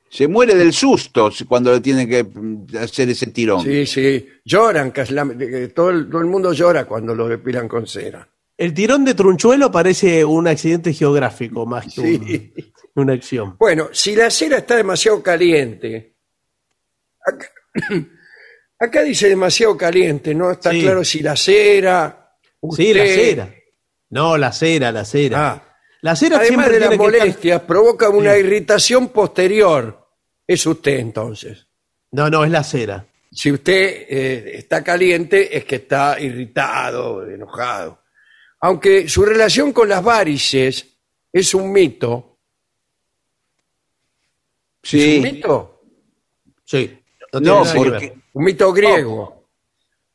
Se muere del susto cuando le tienen que mm, hacer ese tirón. Sí, sí. Lloran, todo, el, todo el mundo llora cuando lo depilan con cera. El tirón de Trunchuelo parece un accidente geográfico más que Sí. un- una acción. Bueno, si la cera está demasiado caliente, acá, acá dice demasiado caliente, no está Sí. claro si la cera. Sí, la usted- cera. No, la cera, la cera. Ah. La cera Además siempre de las molestias, provoca una irritación posterior. Es usted entonces. No, no, es la cera. Si usted eh, está caliente, es que está irritado, enojado. Aunque su relación con las varices es un mito. ¿Es un Sí, mito? Sí. no, porque, Un mito griego.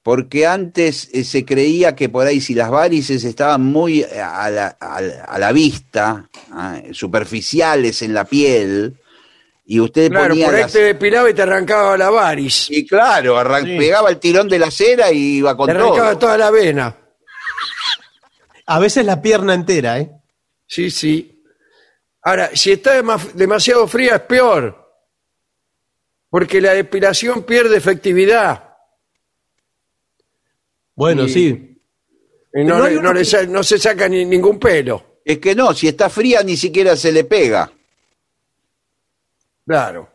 porque antes eh, se creía que por ahí si las varices estaban muy eh, a la, a la- a la vista, ah, superficiales en la piel, y usted Claro, ponía por ahí las- te depilaba y te arrancaba la variz. Y claro, arran- Sí. pegaba el tirón de la cera y iba con Te arrancaba todo. toda la vena. A veces la pierna entera, ¿eh? Sí, sí. Ahora, si está dema- demasiado fría es peor. Porque la depilación pierde efectividad. Bueno, Y- sí. Y no, que- no se saca ni ningún pelo. Es que no, si está fría ni siquiera se le pega. Claro.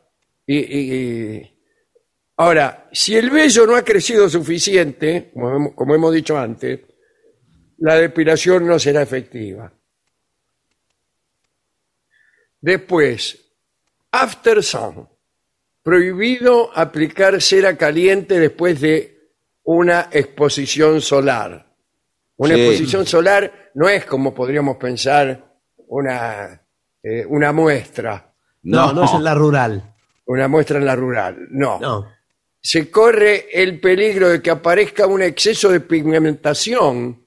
Y, y- y- Ahora, si el vello no ha crecido suficiente, como hemos, como hemos dicho antes, la depilación no será efectiva. Después, after sun. Prohibido aplicar cera caliente después de una exposición solar. Una Sí. exposición solar no es como podríamos pensar una, eh, una muestra, No, no, es en la rural. una muestra en la rural. No. No. Se corre el peligro de que aparezca un exceso de pigmentación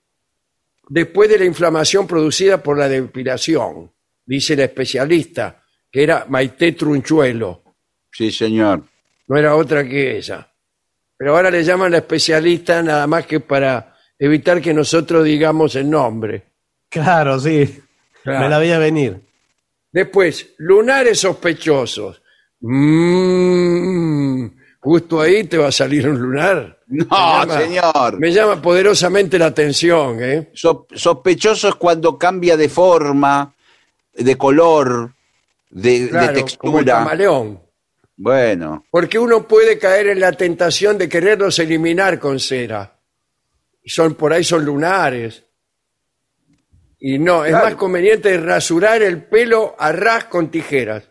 después de la inflamación producida por la depilación, dice la especialista, que era Maite Trunchuelo. Sí, señor. no era otra que ella. Pero ahora le llaman la especialista nada más que para evitar que nosotros digamos el nombre. Claro, sí. Claro. Me la veía venir. Después, lunares sospechosos. Mm, justo ahí te va a salir un lunar. No, Me llama- señor. Me llama poderosamente la atención, ¿eh? So- sospechoso es cuando cambia de forma, de color, de, de Claro, como el textura. camaleón. Bueno, Porque uno puede caer en la tentación de quererlos eliminar con cera. Son, por ahí son lunares. Y no, es Claro. más conveniente rasurar el pelo a ras con tijeras.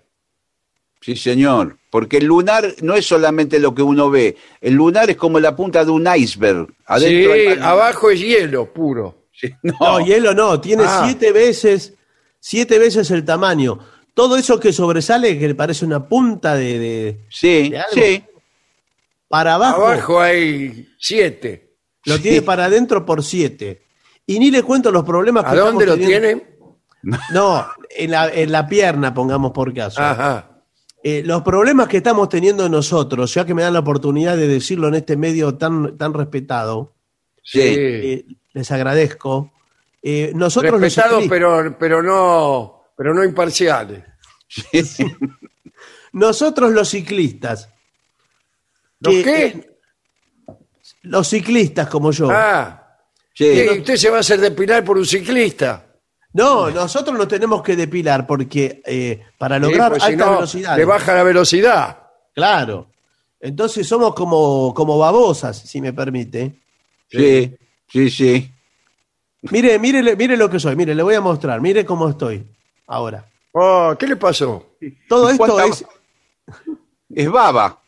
sí, señor. Porque el lunar no es solamente lo que uno ve. El lunar es como la punta de un iceberg. Adentro sí, abajo es hielo puro. Sí, no. No, hielo no, tiene Ah. siete veces, siete veces el tamaño. Todo eso que sobresale, que le parece una punta de, de- Sí, ¿De algo? sí. para abajo, Abajo hay siete. lo Sí. tiene para adentro por siete. Y ni le cuento los problemas que ¿A dónde lo tiene? No, en la, en la pierna, pongamos por caso. Ajá. Eh, los problemas que estamos teniendo nosotros, ya que me dan la oportunidad de decirlo en este medio tan, tan respetado, Sí. eh, les agradezco. Eh, nosotros los Respetados, pero, pero no, pero no imparciales. nosotros los ciclistas, ¿Los que- qué? los ciclistas como yo, Ah, Sí. ¿y usted se va a hacer depilar por un ciclista. no, nosotros nos tenemos que depilar porque eh, para Sí, lograr pues si alta no, velocidad, Le baja la velocidad. claro. Entonces somos como, como babosas, si me permite. Sí, sí, sí. Mire, mire, mire lo que soy, mire, le voy a mostrar, mire cómo estoy ahora. Oh, ¿Qué le pasó? Todo esto ¿Cuánta- es, Es baba.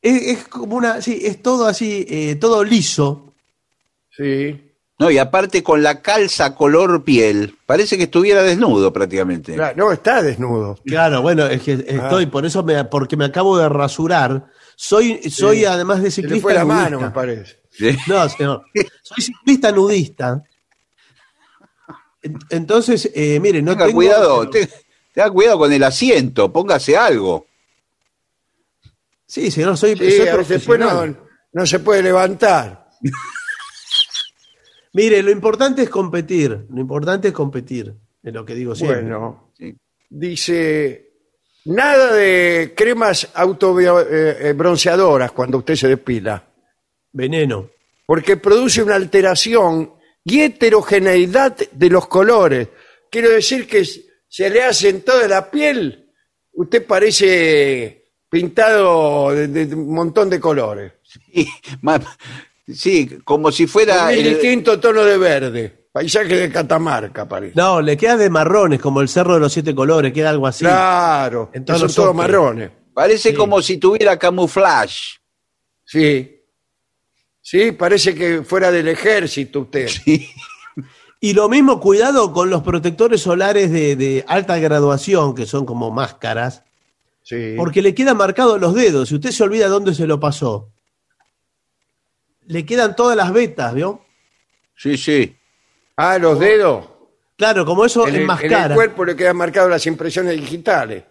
es, es como una, sí, es todo así, eh, todo liso. Sí. No, y aparte con la calza color piel, parece que estuviera desnudo prácticamente. Claro, no, está desnudo. Claro, bueno, es que estoy, por eso me, porque me acabo de rasurar. Soy, soy además de Se le ciclista fue la nudista. mano, me parece. Sí. No, señor. Soy ciclista nudista. En- Entonces, eh, mire, no tenga tengo... cuidado, te- tenga cuidado con el asiento, póngase algo. Sí, señor, soy, Sí, soy veces después profesional. no, no se puede levantar. Mire, lo importante es competir. Lo importante es competir. Es lo que digo siempre. Bueno, Sí. dice, nada de cremas autobronceadoras cuando usted se depila, Veneno. porque produce una alteración y heterogeneidad de los colores. Quiero decir que se le hace en toda la piel, usted parece pintado de, de un montón de colores. Y, ma- sí, como si fuera Con mil el- distintos tonos de verde. Paisaje de Catamarca, parece. No, le queda de marrones, como el cerro de los siete colores, queda algo así. Claro, En todos son todos marrones. parece Sí. como si tuviera camuflaje. Sí. Sí, parece que fuera del ejército usted. Y lo mismo, cuidado con los protectores solares de, de alta graduación, que son como máscaras, Sí. porque le quedan marcados los dedos. Si usted se olvida dónde se lo pasó, le quedan todas las vetas, ¿vio? Sí, sí. Ah, los dedos. Claro, como eso En el, en el enmascara. cuerpo le quedan marcadas las impresiones digitales.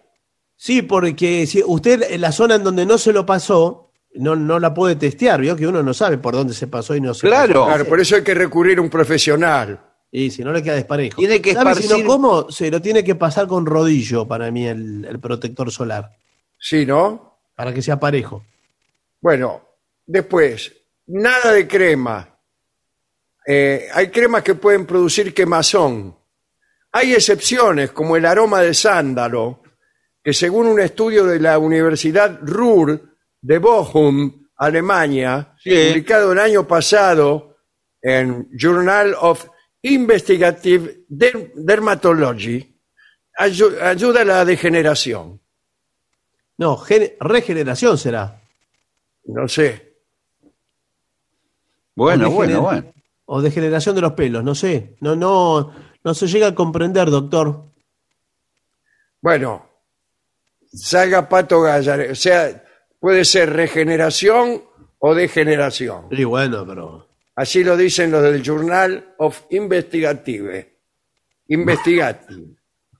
Sí, porque si usted en la zona en donde no se lo pasó, no, no la puede testear, ¿vio? Que uno no sabe por dónde se pasó y no se Claro. pasó. Claro, por eso hay que recurrir a un profesional. Y si no le queda desparejo. Tiene que ¿Sabe si no cómo? Se lo tiene que pasar con rodillo para mí el, el protector solar. Sí, ¿no? para que sea parejo. Bueno, después, nada de crema. Eh, hay cremas que pueden producir quemazón. Hay excepciones, como el aroma de sándalo, que según un estudio de la Universidad Ruhr de Bochum, Alemania, Sí. publicado el año pasado en Journal of Investigative Der- Dermatology, ayu- ayuda a la degeneración. No, gen- regeneración será. No sé. Bueno, bueno, bueno. O degeneración de los pelos, no sé. No, no, no se llega a comprender, doctor. Bueno, salga Pato Gallardo. O sea, puede ser regeneración o degeneración. Sí, bueno, pero. Así lo dicen los del Journal of Investigative. Investigative.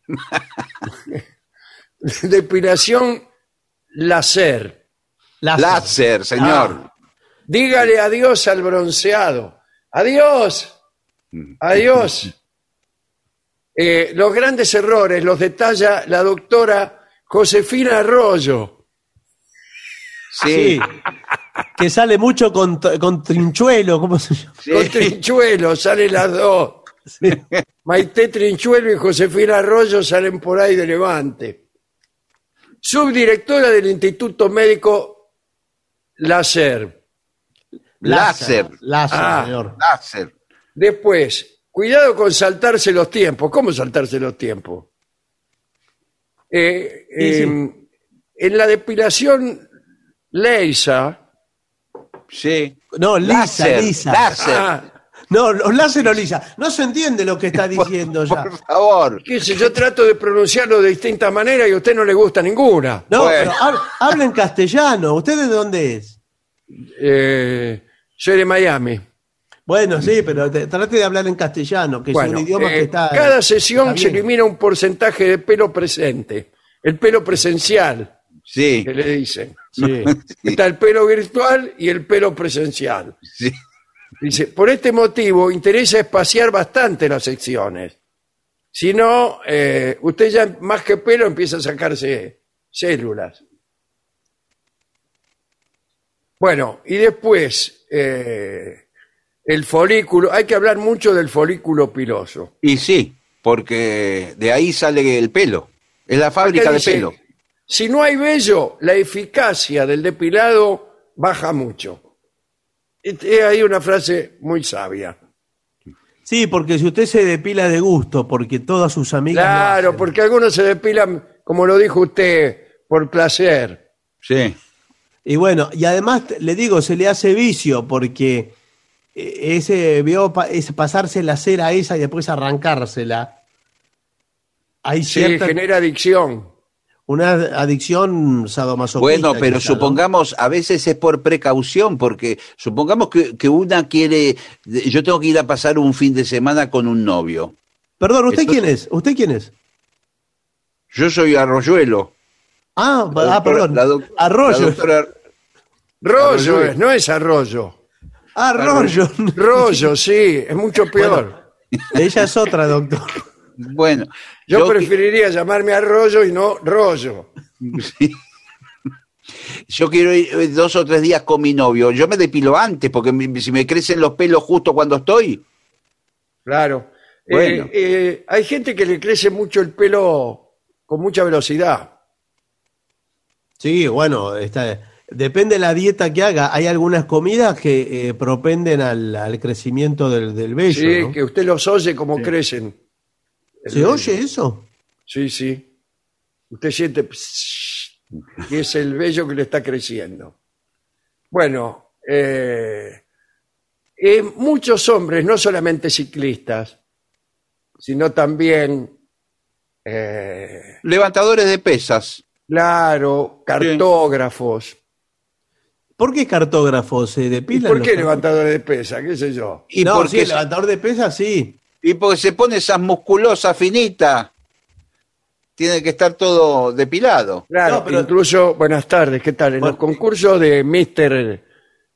Depilación láser. Láser. Láser, señor. Ah. Dígale adiós al bronceado. Adiós. Adiós. Eh, los grandes errores los detalla la doctora Josefina Arroyo. Sí. Sí. que sale mucho con, con trinchuelo, ¿cómo se llama? sí. Con Trinchuelo salen las dos. Sí. Maite Trinchuelo y Josefina Arroyo salen por ahí de Levante. Subdirectora del Instituto Médico Láser. Láser. Láser, Ah. señor. Láser. Después, cuidado con saltarse los tiempos. ¿Cómo saltarse los tiempos? Eh, Sí, sí. eh, En la depilación Leisa, Sí. No, lisa, Láser, lisa. láser. ah, No, los láser o lisa. No se entiende lo que está diciendo ya. Por favor. qué sé, yo trato de pronunciarlo de distintas maneras y a usted no le gusta ninguna. No, Bueno. pero hab- habla en castellano. ¿Usted de dónde es? Eh, soy de Miami. Bueno, sí, pero te- trate de hablar en castellano, que Bueno, es un idioma eh, que está. cada sesión está se elimina un porcentaje de pelo presente. El pelo presencial, Sí. que le dicen. Sí. Está el pelo virtual y el pelo presencial. sí. Dice, por este motivo interesa espaciar bastante las secciones. Si no, eh, usted ya más que pelo empieza a sacarse células. Bueno, y después, eh, el folículo, hay que hablar mucho del folículo piloso. Y sí, porque de ahí sale el pelo. Es la fábrica de pelo. Si no hay vello, la eficacia del depilado baja mucho. Es ahí una frase muy sabia. Sí, porque si usted se depila de gusto, porque todas sus amigas. Claro, porque algunos se depilan, como lo dijo usted, por placer. Sí. Y bueno, y además le digo, se le hace vicio, porque eh, ese vio pasarse la cera esa y después arrancársela. Hay Sí, cierta genera adicción. una adicción sadomasoquista. Bueno, pero quizá, ¿no? supongamos, a veces es por precaución, porque supongamos que, que una quiere, yo tengo que ir a pasar un fin de semana con un novio. Perdón, ¿usted Esto- quién es? ¿Usted quién es? Yo soy Arroyuelo. Ah, La ah doctora- perdón. la doc- Arroyo. la doctora- Rollo Arroyo. es, no es arroyo. Arroyo. Rollo, sí, es mucho peor. Ella es otra, doctor. bueno, Yo, preferiría llamarme arroyo y no rollo. Sí. Yo quiero ir eh, dos o tres días con mi novio. Yo me depilo antes, porque si me crecen los pelos justo cuando estoy. Claro. Eh, Bueno. eh, hay gente que le crece mucho el pelo con mucha velocidad. Sí, bueno, está, depende de la dieta que haga. Hay algunas comidas que eh, propenden al, al crecimiento del, del vello. Sí, ¿no? que usted los oye como crecen. ¿Se oye eso? Sí, sí. Usted siente y es el vello que le está creciendo. Bueno, eh, eh, muchos hombres, no solamente ciclistas, sino también, eh, Levantadores de pesas. Claro, cartógrafos. ¿Por qué cartógrafos se ¿Y depilan? por los qué cartógrafos? levantadores de pesa? ¿Qué sé yo? Y, no, porque, sí, el levantador de pesas sí. y porque se pone esas musculosas finitas. Tiene que estar todo depilado. Claro, No, pero- incluso, buenas tardes, ¿qué tal? En los Bueno. concursos de Mister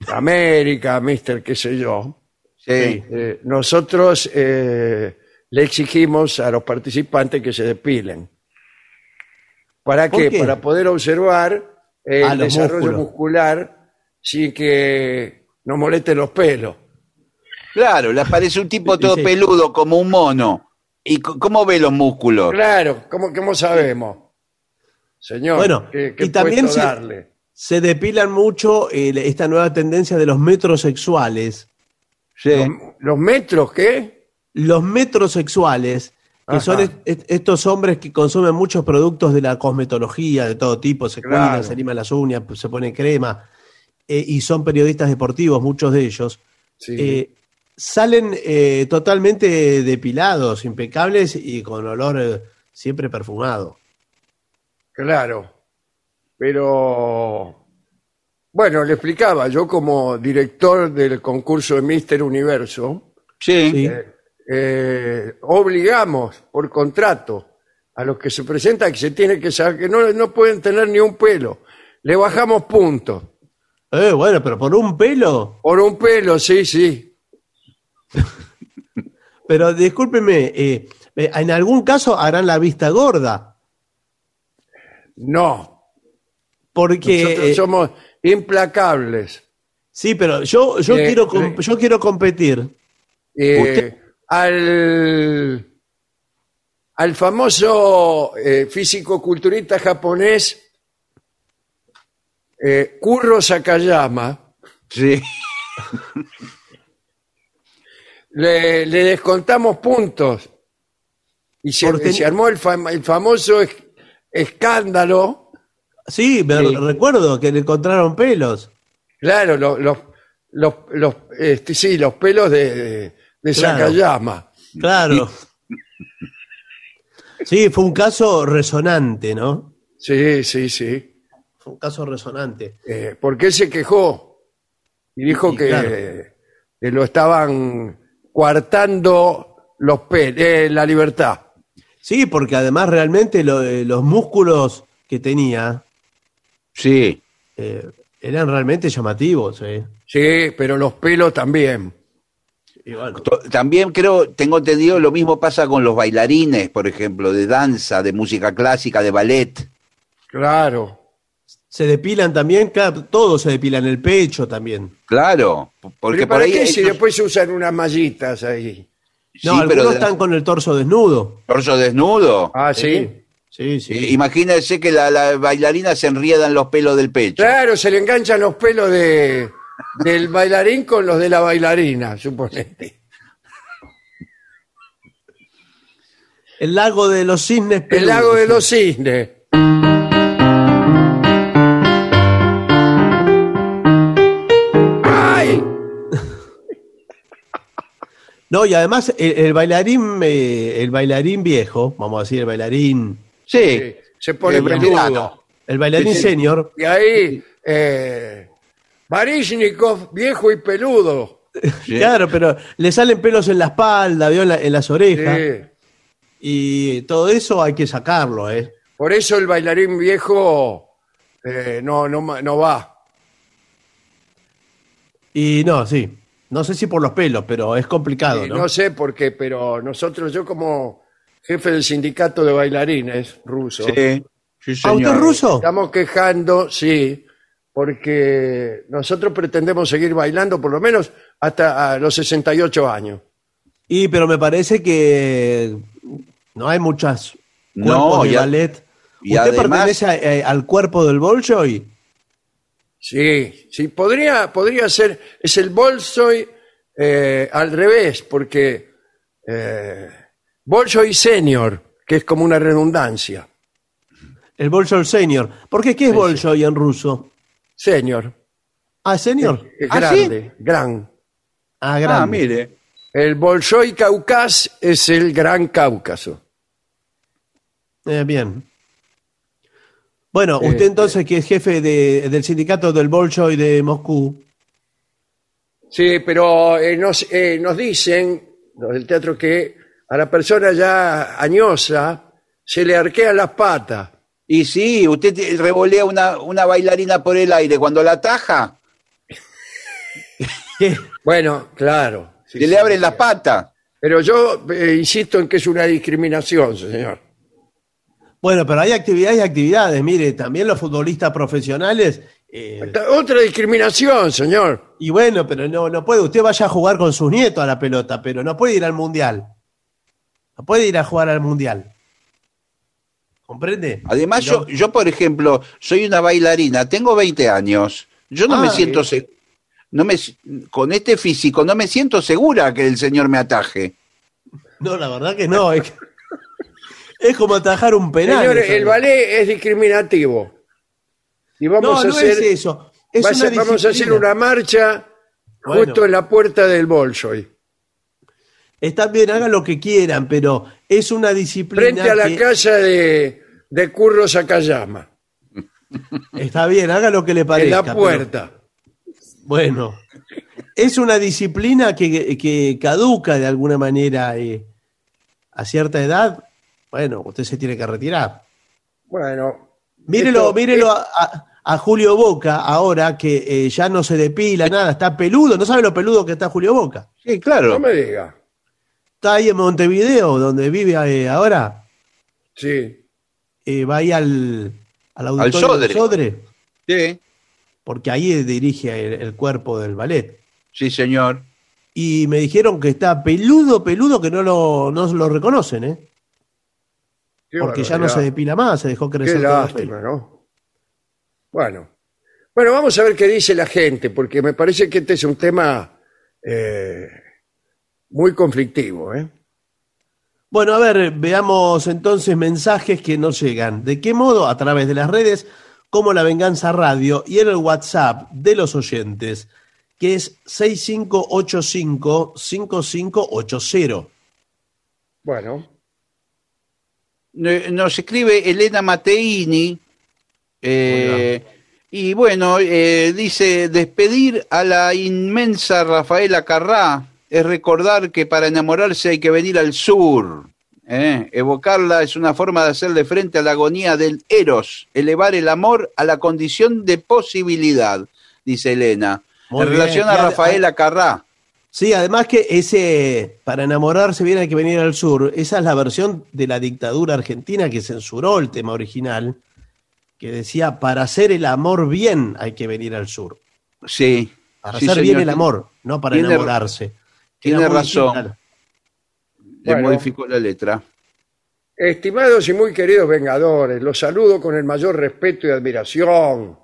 América, Mister qué sé yo, Sí. eh, nosotros eh, le exigimos a los participantes que se depilen. ¿Para ¿Por qué? qué? Para poder observar el Ah, desarrollo músculos. muscular sin que nos molesten los pelos. Claro, le aparece un tipo todo Sí. peludo como un mono. ¿Y cómo ve los músculos? Claro, ¿cómo, cómo sabemos? Señor, Bueno, ¿qué, qué y también se- darle? Se depilan mucho eh, esta nueva tendencia de los metrosexuales. Sí. ¿Los, los metros qué? Los metrosexuales, que Ajá. son est- est- estos hombres que consumen muchos productos de la cosmetología de todo tipo, se Claro. cuidan, se liman las uñas, se ponen crema, eh, y son periodistas deportivos, muchos de ellos. Sí. eh, salen eh, totalmente depilados, impecables y con olor eh, siempre perfumado. Claro, pero bueno, le explicaba, yo como director del concurso de Mister Universo, Sí. Eh, obligamos por contrato a los que se presentan que se tiene que saber que no, no pueden tener ni un pelo. Le bajamos puntos. Eh, bueno, pero por un pelo. Por un pelo, sí, sí. Pero discúlpeme, eh, eh, en algún caso harán la vista gorda, No. porque Nosotros eh, somos implacables. sí, pero yo yo quiero yo quiero competir. Usted- al, al famoso eh, físico-culturista japonés eh, Sakayama Sí. le, le descontamos puntos y se, se armó el, fam- el famoso es- escándalo. Sí, me Sí. recuerdo que le encontraron pelos. Claro, lo- los, los, los, este, sí, los pelos de, de, de Claro. Sakayama. Claro. Sí, fue un caso resonante, ¿no? Sí, sí, sí. Fue un caso resonante. Eh, porque él se quejó y dijo Y que, claro. que lo estaban coartando los eh, la libertad. Sí, porque además realmente lo- eh, los músculos que tenía Sí. eh, eran realmente llamativos. ¿eh? Sí, pero los pelos también. También creo, tengo entendido, lo mismo pasa con los bailarines, por ejemplo, de danza, de música clásica, de ballet. Claro. se depilan también, claro, todos se depilan el pecho también. Claro, porque Pero por ¿Para ahí qué si después usan unas mallitas ahí? sí, No, pero de están con el torso desnudo. torso desnudo. Ah, sí. Sí, sí. Imagínense que la, la bailarina se enriedan los pelos del pecho. Claro, se le enganchan los pelos de, del bailarín con los de la bailarina, suponete. El lago de los cisnes El lago de los cisnes. ¡Ay! No, y además el, el bailarín, eh, el bailarín viejo, vamos a decir el bailarín, Sí. Se pone Eh, veterano. el bailarín senior, Y ahí, eh, Baryshnikov, viejo y peludo. Sí. claro, pero le salen pelos en la espalda, ¿vio? en, la- en las orejas, Sí. y todo eso hay que sacarlo, ¿eh? Por eso el bailarín viejo eh, no, no, ma- no va. Y no, sí, no sé si por los pelos, pero es complicado, ¿no? no sé por qué, pero nosotros, yo como jefe del sindicato de bailarines ruso, Sí. Sí, ¿Ah, usted señor. es ruso? estamos quejando, sí, porque nosotros pretendemos seguir bailando por lo menos hasta los 68 años. Y pero me parece que no hay muchas No, de ballet. y ¿Usted además- pertenece a- eh, al cuerpo del Bolshoi? Sí, sí, podría, podría ser, es el Bolshoi eh, al revés, porque eh, Bolshoi Senior, que es como una redundancia. El Bolshoi Senior. ¿Por qué? ¿Qué es Bolshoi en ruso? Senior, Ah, Senior. es ¿Ah, grande, gran. Ah, Ah, grande. mire. El Bolshoi Cáucas es el Gran Cáucaso. Eh, bien. Bueno, Eh, usted entonces que es jefe de- del sindicato del Bolshoi de Moscú. Sí, pero eh, nos, eh, nos dicen, los del teatro, que a la persona ya añosa se le arquean las patas. Y sí, usted te- revolea una, una bailarina por el aire. Cuando la ataja, ¿Qué? Bueno, claro. sí, se sí. le abren las patas. Pero yo eh, insisto en que es una discriminación, señor. Bueno, pero hay actividades y actividades. Mire, también los futbolistas profesionales. eh, Otra discriminación, señor. y bueno, pero no, no puede. Usted vaya a jugar con sus nietos a la pelota, pero no puede ir al mundial. No puede ir a jugar al mundial. ¿Comprende? Además, yo, yo, por ejemplo, soy una bailarina, tengo 20 años. Yo no Ah, me siento bien. se- no me con este físico no me siento segura que el señor me ataje. No, la verdad que no. Es, que- es como atajar un penal. Señor, eso. el ballet es discriminativo. Y vamos No, a no hacer, es eso. Es una ser- vamos a hacer una marcha Bueno. justo en la puerta del Bolshoi. Está bien, hagan lo que quieran, pero es una disciplina. Frente a la que- casa de, de Curro Sakayama. Está bien, haga lo que le En parezca. la pero- puerta. Bueno, es una disciplina que, que caduca de alguna manera eh, a cierta edad. Bueno, usted se tiene que retirar. Bueno. Mírelo, esto- mírelo a, a- a Julio Boca ahora que eh, ya no se depila nada, está peludo. ¿No sabe lo peludo que está Julio Boca? Sí, claro. No me diga. Está ahí en Montevideo, donde vive eh, ahora. Sí. eh, va ahí al, al auditorio Sodre. del Sodre, Sí, porque ahí dirige el, el cuerpo del ballet. sí, señor. Y me dijeron que está peludo, peludo, que no lo, no lo reconocen, ¿eh? Qué porque ya no se depila más, se dejó Qué crecer todo el lástima. ¿no? Bueno. Bueno, vamos a ver qué dice la gente, porque me parece que este es un tema eh, muy conflictivo, ¿eh? Bueno, a ver, veamos entonces mensajes que nos llegan. ¿De qué modo? A través de las redes, como La Venganza Radio y en el WhatsApp de los oyentes, que es 6585-5580. Bueno, Nos escribe Elena Mateini. eh, y bueno, eh, dice, despedir a la inmensa Rafaela Carrá es recordar que para enamorarse hay que venir al sur. ¿eh? Evocarla es una forma de hacerle frente a la agonía del eros, elevar el amor a la condición de posibilidad, dice Elena. Muy en bien. relación a Rafaela Carrá. Sí, además que ese, para enamorarse bien hay que venir al sur, esa es la versión de la dictadura argentina que censuró el tema original, que decía, para hacer el amor bien hay que venir al sur. Sí. Para sí, hacer bien el amor, no para Tiene- enamorarse. Tiene razón. Le Bueno. modificó la letra. estimados y muy queridos vengadores, los saludo con el mayor respeto y admiración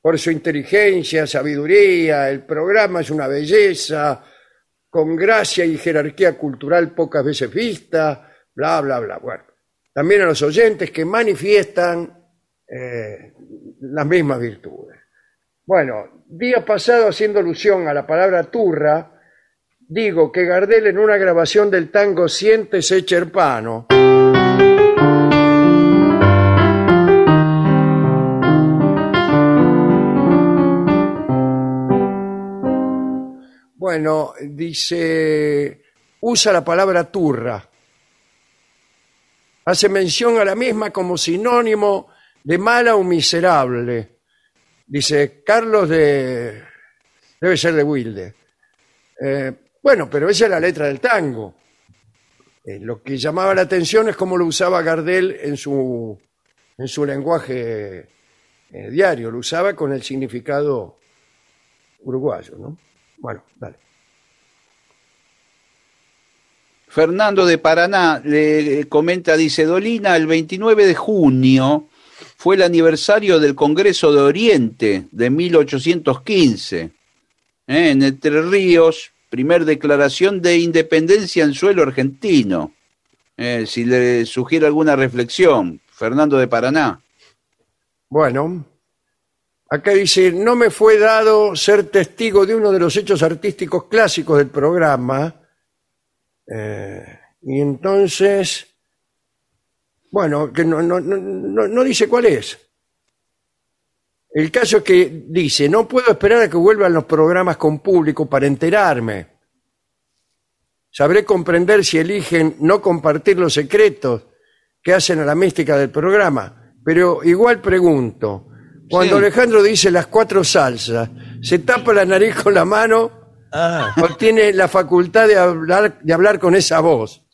por su inteligencia, sabiduría, el programa es una belleza, con gracia y jerarquía cultural pocas veces vista, bla, bla, bla. Bueno, también a los oyentes que manifiestan eh, las mismas virtudes. Bueno, día pasado haciendo alusión a la palabra turra, digo que Gardel en una grabación del tango Siéntese Cherpano, Bueno, dice, usa la palabra turra. Hace mención a la misma como sinónimo de mala o miserable. Dice, Carlos de... debe ser de Wilde. Eh, bueno, pero esa es la letra del tango. Eh, lo que llamaba la atención es cómo lo usaba Gardel en su, en su lenguaje eh, diario. Lo usaba con el significado uruguayo, ¿no? Bueno, dale. Fernando de Paraná le comenta, dice, Dolina, el 29 de junio fue el aniversario del Congreso de Oriente de 1815. ¿eh? En Entre Ríos, primer declaración de independencia en suelo argentino. Eh, si le sugiere alguna reflexión, Fernando de Paraná. Bueno, acá dice, no me fue dado ser testigo de uno de los hechos artísticos clásicos del programa. Eh, y entonces, bueno, que no, no, no, no, no dice cuál es. El caso es que dice, no puedo esperar a que vuelvan los programas con público para enterarme. Sabré comprender si eligen no compartir los secretos que hacen a la mística del programa. Pero igual pregunto, cuando Sí. Alejandro dice las cuatro salsas, ¿se tapa la nariz con la mano Ah, o tiene la facultad de hablar, de hablar con esa voz?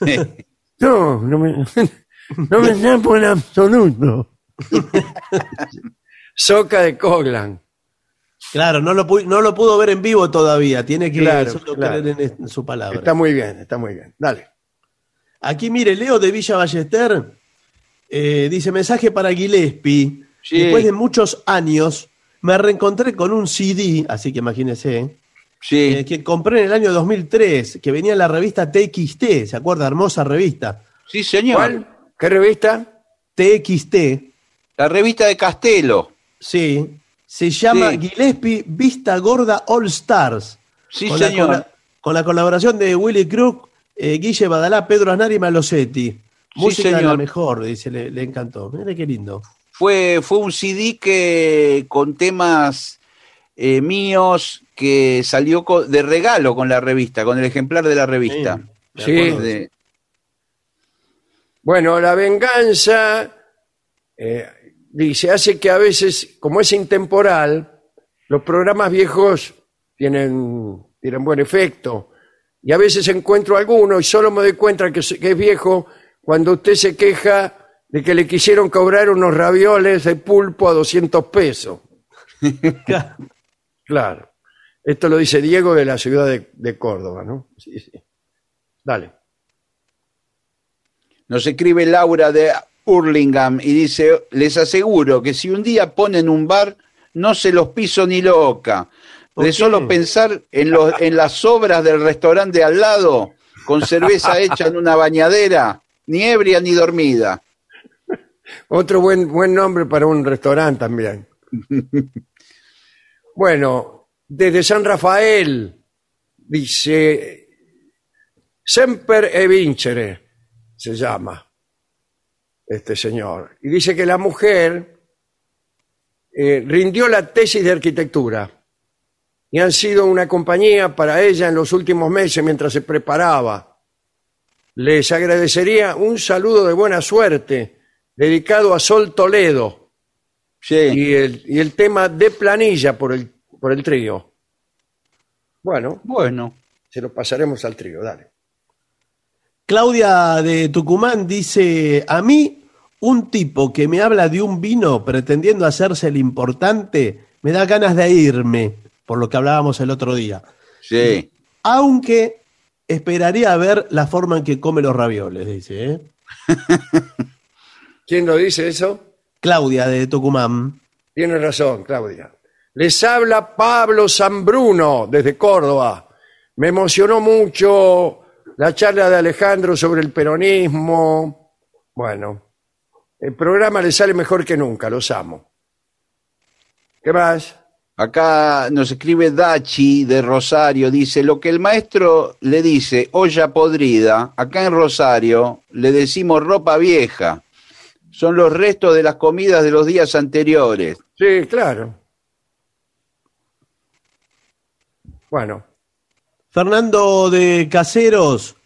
No, no me, No me sapo en absoluto. Soca de Coglan. Claro, no lo, no lo pudo ver en vivo todavía. Tiene que Claro, solo claro. creer en, en su palabra. Está muy bien, está muy bien. Dale. Aquí, mire, Leo de Villa Ballester eh, dice: mensaje para Gillespie. Sí. Después de muchos años, me reencontré con un CD, así que imagínese, Sí. eh, que compré en el año 2003, que venía en la revista TXT. ¿Se acuerda? Hermosa revista. Sí, señor. ¿Cuál? ¿Qué revista? TXT, La revista de Castelo. Sí. Se llama Sí. Gillespie Vista Gorda All Stars. Sí, con La, señor. cola- con la colaboración de Willy Crook, eh, Guille Badalá, Pedro Aznar y Malosetti. Música de la señor. mejor, dice, le, le encantó. Mire qué lindo. Fue, fue un CD que con temas eh, míos que salió de regalo con la revista, con el ejemplar de la revista. Sí, Sí. De- Bueno, la venganza, eh, dice, hace que a veces, como es intemporal, los programas viejos tienen, tienen buen efecto. Y a veces encuentro alguno y solo me doy cuenta que, es- que es viejo cuando usted se queja de que le quisieron cobrar unos ravioles de pulpo a 200 pesos. Claro. Esto lo dice Diego de la ciudad de, de Córdoba, ¿no? Sí, sí. Dale. Nos escribe Laura de Hurlingham y dice, les aseguro que si un día ponen un bar, no se los piso ni loca. ¿Por De solo pensar en, los, en las obras del restaurante de al lado, con cerveza hecha en una bañadera, ni ebria ni dormida. Otro buen, buen nombre para un restaurante también. bueno, desde San Rafael dice Semper e vincere se llama este señor. Y dice que la mujer eh, rindió la tesis de arquitectura y han sido una compañía para ella en los últimos meses mientras se preparaba. Les agradecería un saludo de buena suerte dedicado a Sol Toledo Sí. y el, y el tema de planilla por el, por el trío. Bueno, Bueno, se lo pasaremos al trío, dale. Claudia de Tucumán dice, a mí un tipo que me habla de un vino pretendiendo hacerse el importante, me da ganas de irme, por lo que hablábamos el otro día. sí. Aunque esperaría ver la forma en que come los ravioles, dice. ¿eh? ¿Quién lo dice eso? Claudia de Tucumán. Tiene razón, Claudia. Les habla Pablo Zambruno desde Córdoba. Me emocionó mucho la charla de Alejandro sobre el peronismo. Bueno, el programa le sale mejor que nunca, los amo. ¿Qué más? Acá nos escribe Dachi de Rosario, dice, lo que el maestro le dice olla podrida, acá en Rosario le decimos ropa vieja. Son los restos de las comidas de los días anteriores. Sí, claro. Bueno, Fernando de Caseros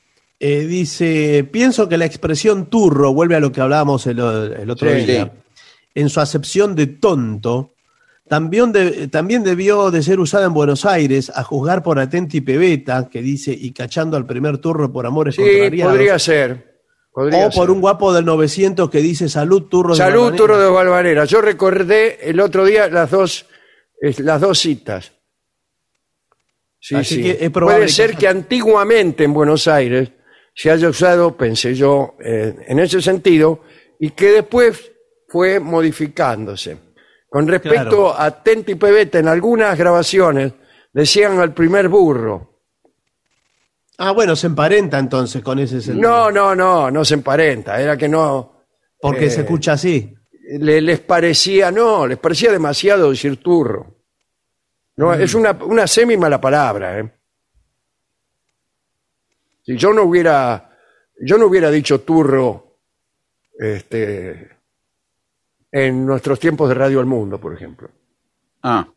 eh, dice, pienso que la expresión turro, vuelve a lo que hablábamos el, el otro Sí, día, en su acepción de tonto, también, de- también debió de ser usada en Buenos Aires a juzgar por Atenti Pebeta, que dice, y cachando al primer turro por amores sí, podría ser. podría o por ser. un guapo del 900 que dice, salud turro de Salud, Balvanera". Turro de Valvanera. Yo recordé el otro día las dos, las dos citas. Sí, Así sí. que es probable Puede ser que antiguamente en Buenos Aires se haya usado, pensé yo, eh, en ese sentido, y que después fue modificándose. Con respecto Claro. a Tenti Pebeta, en algunas grabaciones decían al primer burro. Ah, bueno, se emparenta entonces con ese sentido. No, no, no, no se emparenta. Era que no, Porque eh, se escucha así. le- les parecía, no, les parecía demasiado decir turro. No, es una, una semi mala palabra, ¿eh? Si yo no hubiera, yo no hubiera dicho turro, este, en nuestros tiempos de Radio El Mundo, por ejemplo, Ah,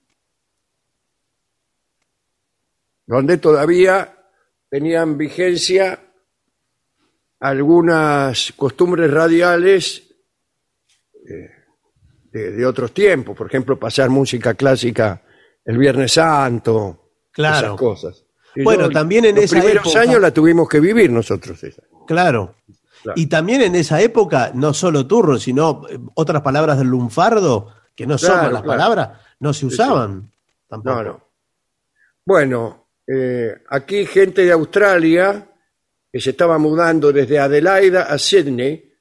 donde todavía tenían vigencia algunas costumbres radiales eh, de, de otros tiempos, por ejemplo, pasar música clásica el Viernes Santo, Claro. esas cosas. Bueno, también en los esa primeros época- años la tuvimos que vivir nosotros. esa. Claro. Claro. Y también en esa época, no solo turro, sino eh, otras palabras del lunfardo, que no son Claro, las claro. palabras, no se usaban. Tampoco. No, no. Bueno, eh, aquí gente de Australia que se estaba mudando desde Adelaida a Sydney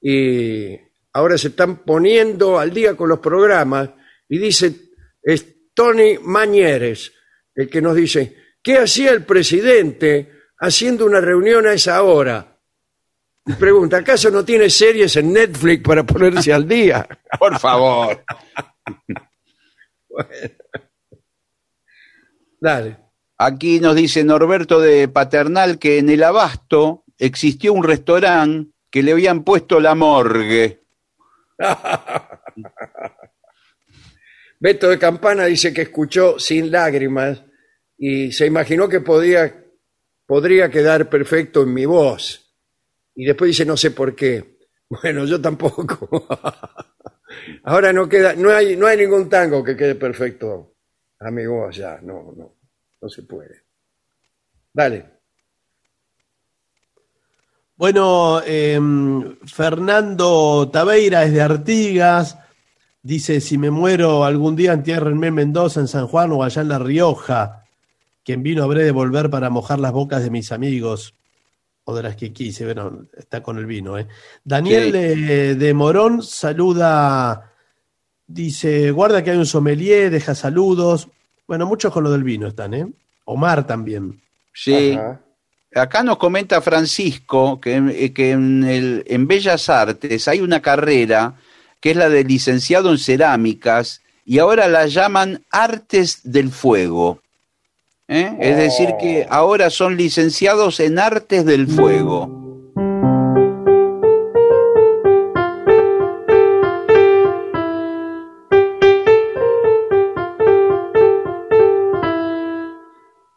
y ahora se están poniendo al día con los programas y dice, es Tony Mañeres, el que nos dice, ¿qué hacía el presidente haciendo una reunión a esa hora? Y pregunta, ¿acaso no tiene series en Netflix para ponerse al día? Por favor. Dale. Aquí nos dice Norberto de Paternal que en el Abasto existió un restaurante que le habían puesto la morgue. Beto de Campana dice que escuchó sin lágrimas y se imaginó que podía, podría quedar perfecto en mi voz. Y después dice no sé por qué. Bueno, yo tampoco. Ahora no queda, no hay, no hay ningún tango que quede perfecto a mi voz ya, no, no, no se puede. Dale. Bueno, em, Fernando Tabeira es de Artigas. Dice, si me muero algún día entiérrenme en Mendoza, en San Juan o allá en La Rioja. Quien vino habré de volver para mojar las bocas de mis amigos. O de las que quise, bueno, está con el vino. ¿eh? Daniel de, de Morón saluda, dice, guarda que hay un sommelier, deja saludos. Bueno, muchos con lo del vino están, ¿eh? Omar también. Sí. Ajá. Acá nos comenta Francisco que, eh, que en, el, en Bellas Artes hay una carrera que es la de licenciado en cerámicas y ahora la llaman Artes del Fuego. ¿Eh? Es decir, que ahora son licenciados en Artes del Fuego.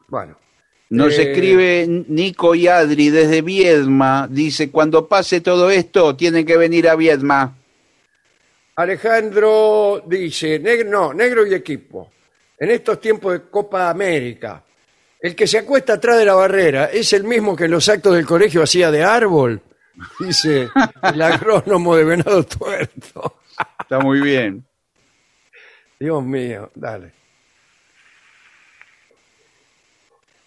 Bueno. Nos Eh, escribe Nico y Adri desde Viedma. Dice, cuando pase todo esto, tienen que venir a Viedma. Alejandro dice, negro, no, negro y equipo. En estos tiempos de Copa América, el que se acuesta atrás de la barrera es el mismo que en los actos del colegio hacía de árbol, dice el agrónomo de Venado Tuerto. Está muy bien. Dios mío, dale.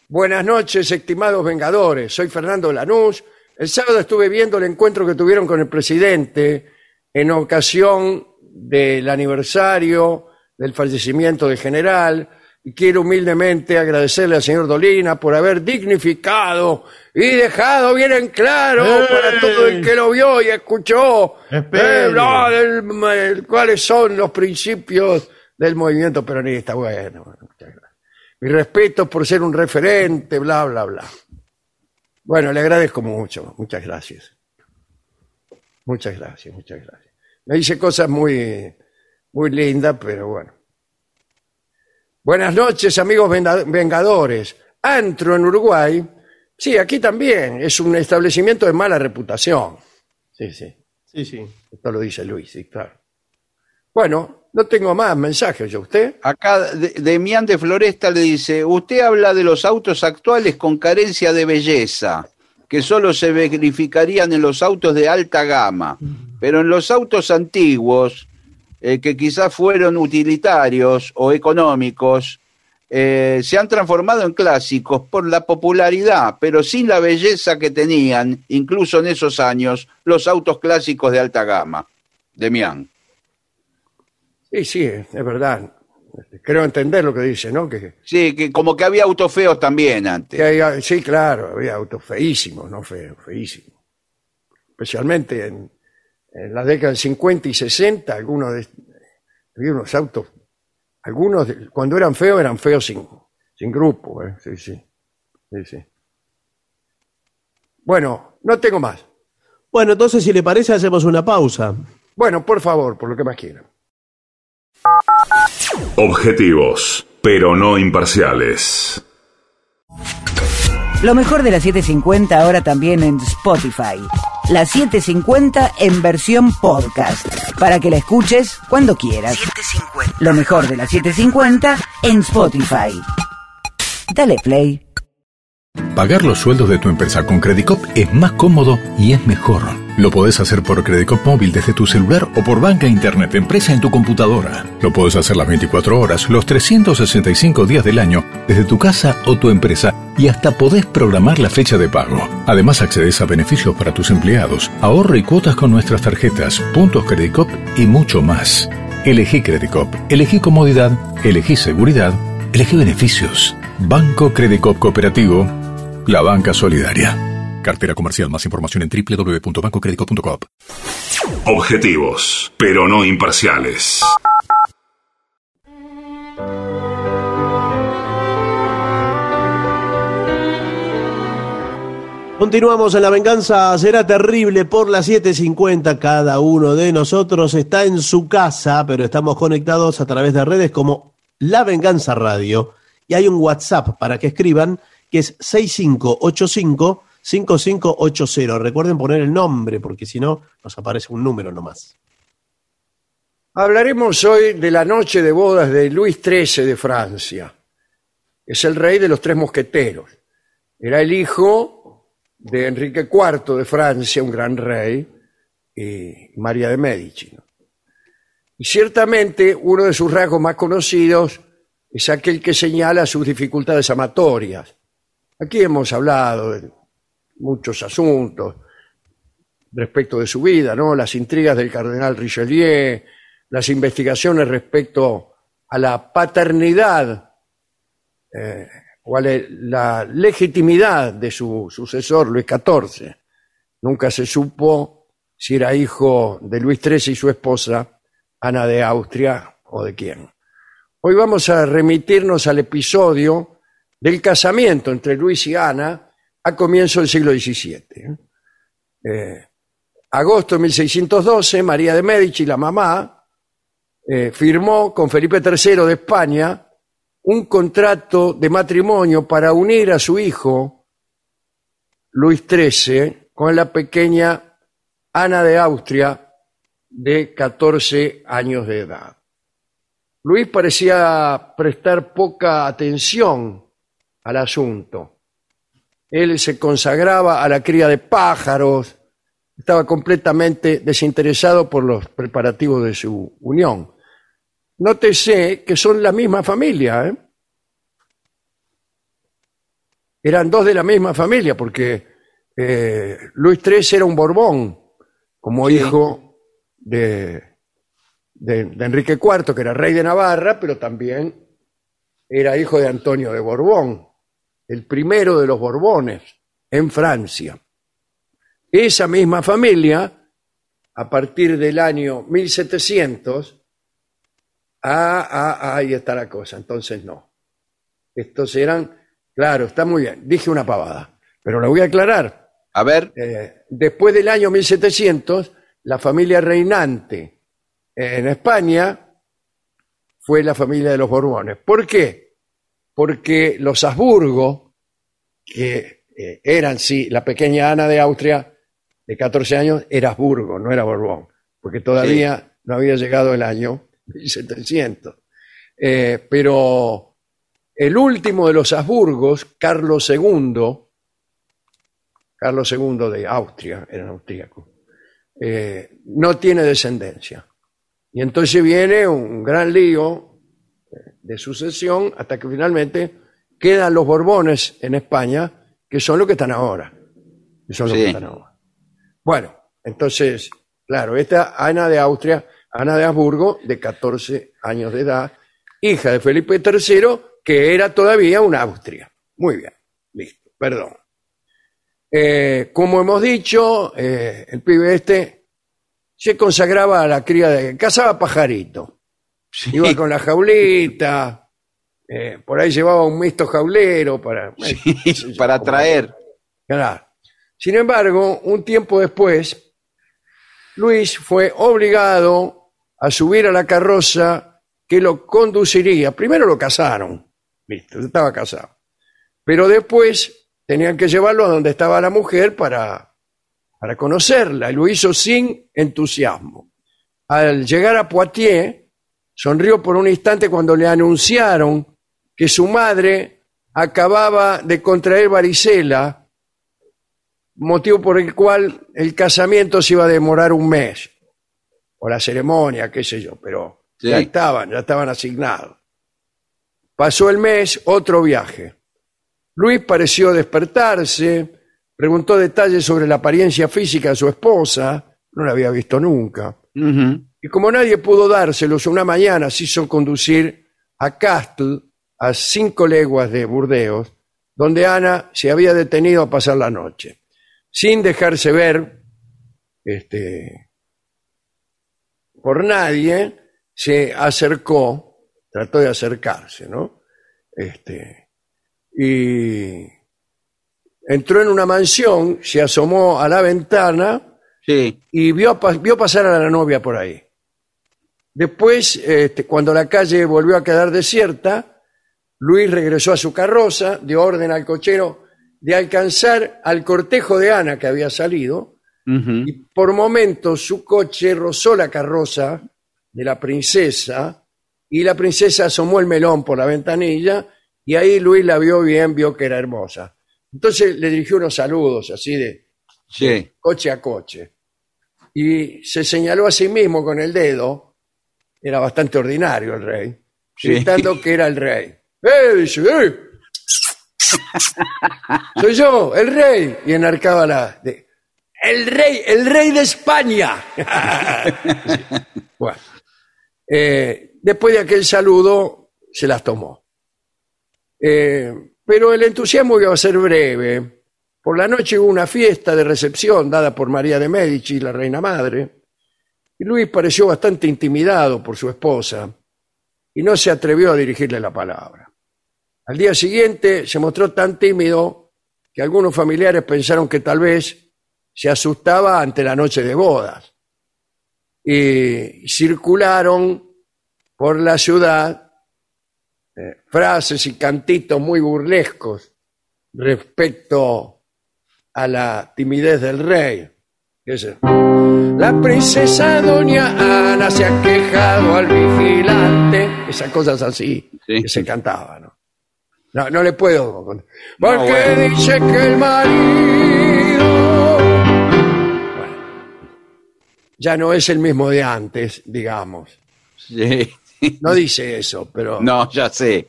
Buenas noches, estimados Vengadores. Soy Fernando Lanús. El sábado estuve viendo el encuentro que tuvieron con el presidente en ocasión del aniversario del fallecimiento del general. Y quiero humildemente agradecerle al señor Dolina por haber dignificado y dejado bien en claro ¡Ey! para todo el que lo vio y escuchó eh, no, del- el- cuáles son los principios del movimiento peronista. Bueno, bueno, muchas gracias. Mi respeto por ser un referente, bla, bla, bla. Bueno, le agradezco mucho. Muchas gracias. Muchas gracias, muchas gracias. Me dice cosas muy, muy lindas, pero bueno. Buenas noches, amigos vengadores. Antro en Uruguay. Sí, aquí también. Es un establecimiento de mala reputación. Sí, sí. Sí, sí. Esto lo dice Luis, sí, claro. Bueno, no tengo más mensajes, ¿yo usted? Acá de- Demián de Floresta le dice, usted habla de los autos actuales con carencia de belleza, que solo se verificarían en los autos de alta gama, pero en los autos antiguos, eh, que quizás fueron utilitarios o económicos, eh, se han transformado en clásicos por la popularidad, pero sin la belleza que tenían, incluso en esos años, los autos clásicos de alta gama. Demián. Sí, sí, es verdad. Creo entender lo que dice, ¿no? Que, Sí, que como que había autos feos también antes. que hay- sí, claro, había autos feísimos, no feos, feísimos. Especialmente en, en la década del 50 y 60, algunos de, había unos autos, algunos de- cuando eran feos, eran feos sin, sin grupo, ¿eh? Sí, sí. Sí, sí. Bueno, no tengo más. Bueno, entonces, si le parece, hacemos una pausa. Bueno, por favor, por lo que más quieran. Objetivos, pero no imparciales. Lo mejor de la 750 ahora también en Spotify. La 750 en versión podcast. Para que la escuches cuando quieras. Lo mejor de la 750 en Spotify. Dale play. Pagar los sueldos de tu empresa con Credicop es más cómodo y es mejor. Lo podés hacer por Credicop móvil desde tu celular o por banca internet empresa en tu computadora. Lo podés hacer las 24 horas, los 365 días del año, desde tu casa o tu empresa y hasta podés programar la fecha de pago. Además accedes a beneficios para tus empleados, ahorro y cuotas con nuestras tarjetas, puntos Credicop y mucho más. Elegí Credicop, elegí comodidad, elegí seguridad, elegí beneficios. Banco Credicop Cooperativo, la banca solidaria. Cartera comercial. Más información en www.bancocredico.com. Objetivos, pero no imparciales. Continuamos en La Venganza Será Terrible por las 7.50. Cada uno de nosotros está en su casa, pero estamos conectados a través de redes como La Venganza Radio. Y hay un WhatsApp para que escriban que es 6585 5580. Recuerden poner el nombre, porque si no, nos aparece un número nomás. Hablaremos hoy de la noche de bodas de Luis XIII de Francia. Es el rey de los tres mosqueteros. Era el hijo de Enrique IV de Francia, un gran rey, y María de Medici. Y ciertamente uno de sus rasgos más conocidos es aquel que señala sus dificultades amatorias. Aquí hemos hablado de muchos asuntos respecto de su vida, ¿no? Las intrigas del cardenal Richelieu, las investigaciones respecto a la paternidad eh, o a la legitimidad de su sucesor, Luis XIV. Nunca se supo si era hijo de Luis XIII y su esposa, Ana de Austria, o de quién. Hoy vamos a remitirnos al episodio del casamiento entre Luis y Ana, a comienzo del siglo XVII. ¿eh? Eh, agosto de 1612, María de Medici, la mamá, eh, firmó con Felipe III de España un contrato de matrimonio para unir a su hijo, Luis XIII, con la pequeña Ana de Austria, de 14 años de edad. Luis parecía prestar poca atención al asunto él se consagraba a la cría de pájaros, estaba completamente desinteresado por los preparativos de su unión. Nótese que son la misma familia. ¿eh? Eran dos de la misma familia, porque eh, Luis III era un Borbón, como hijo de, de Enrique IV, que era rey de Navarra, pero también era hijo de Antonio de Borbón el primero de los Borbones en Francia. Esa misma familia, a partir del año 1700, ah, ah, ahí está la cosa, entonces no. Estos eran, claro, está muy bien, dije una pavada, pero la voy a aclarar. A ver. Eh, después del año 1700, la familia reinante en España fue la familia de los Borbones. ¿Por qué? Porque los Habsburgo, que eh, eran, sí, la pequeña Ana de Austria, de 14 años, era Habsburgo, no era Borbón, porque todavía no había llegado el año 1700. Eh, pero el último de los Habsburgos, Carlos II, Carlos II de Austria, era austríaco, eh, no tiene descendencia. Y entonces viene un gran lío de sucesión hasta que finalmente quedan los Borbones en España, que son los que están ahora. son los que están ahora. Bueno, entonces, claro, esta Ana de Austria, Ana de Habsburgo, de 14 años de edad, hija de Felipe III, que era todavía una Austria. Muy bien, listo, perdón. Eh, como hemos dicho, eh, el pibe este se consagraba a la cría de... cazaba pajarito. Iba con la jaulita, eh, por ahí llevaba un misto jaulero para, para atraer. Sin embargo, un tiempo después, Luis fue obligado a subir a la carroza que lo conduciría. Primero lo casaron, listo, estaba casado. Pero después tenían que llevarlo a donde estaba la mujer para, para conocerla, y lo hizo sin entusiasmo. Al llegar a Poitiers, Sonrió por un instante cuando le anunciaron que su madre acababa de contraer varicela, motivo por el cual el casamiento se iba a demorar un mes, o la ceremonia, qué sé yo, pero ya estaban, ya estaban asignados. Pasó el mes, otro viaje. Luis pareció despertarse, preguntó detalles sobre la apariencia física de su esposa, no la había visto nunca. Y como nadie pudo dárselos, una mañana se hizo conducir a Castle, a cinco leguas de Burdeos, donde Ana se había detenido a pasar la noche. Sin dejarse ver este, por nadie, se acercó, trató de acercarse, ¿no? Este, y entró en una mansión, se asomó a la ventana Sí. y vio, vio pasar a la novia por ahí. Después, este, cuando la calle volvió a quedar desierta, Luis regresó a su carroza, dio orden al cochero de alcanzar al cortejo de Ana que había salido, y por momentos su coche rozó la carroza de la princesa, y la princesa asomó el melón por la ventanilla, y ahí Luis la vio bien, vio que era hermosa. Entonces le dirigió unos saludos así de, Sí. coche a coche. Y se señaló a sí mismo con el dedo, era bastante ordinario el rey, Sí. gritando que era el rey. ¡Eh! Dice, ¡eh! Soy yo, el rey. Y enarcaba la... de, el rey, el rey de España. bueno, eh, después de aquel saludo, se las tomó. Eh, pero el entusiasmo iba a ser breve. Por la noche hubo una fiesta de recepción dada por María de Medici, la reina madre, y Luis pareció bastante intimidado por su esposa y no se atrevió a dirigirle la palabra. Al día siguiente se mostró tan tímido que algunos familiares pensaron que tal vez se asustaba ante la noche de bodas y circularon por la ciudad eh, frases y cantitos muy burlescos respecto a la timidez del rey. La princesa doña Ana se ha quejado al vigilante. Esas cosas así Sí. que se cantaban. ¿no? No, no le puedo. Porque bueno. dice que el marido. Bueno, ya no es el mismo de antes, digamos. Sí. No dice eso, pero. No, ya sé.